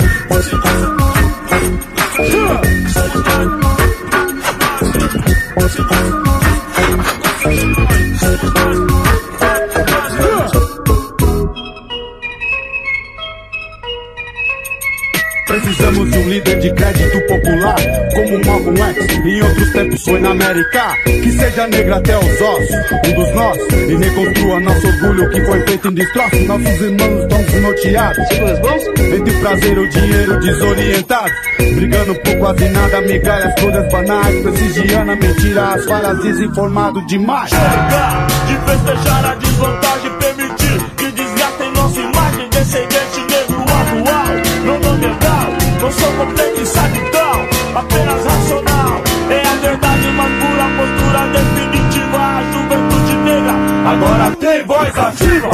Precisamos de um líder de crédito popular, como Malcolm X, em outros tempos foi na América. Que seja negra até os ossos, um dos nós, e reconstrua nosso orgulho que foi feito em destroços. Nossos irmãos estão desnorteados. Entre prazer e o dinheiro desorientado, brigando por quase nada, migalhas, coisas banais, prestigiando mentira, as falhas, desinformado demais. Chega de festejar a desvantagem, permitir que desgastem nossa imagem, descendente negro não sou completo sadicão, apenas racional. É a verdade, uma pura postura definitiva. A juventude negra agora tem voz ativa.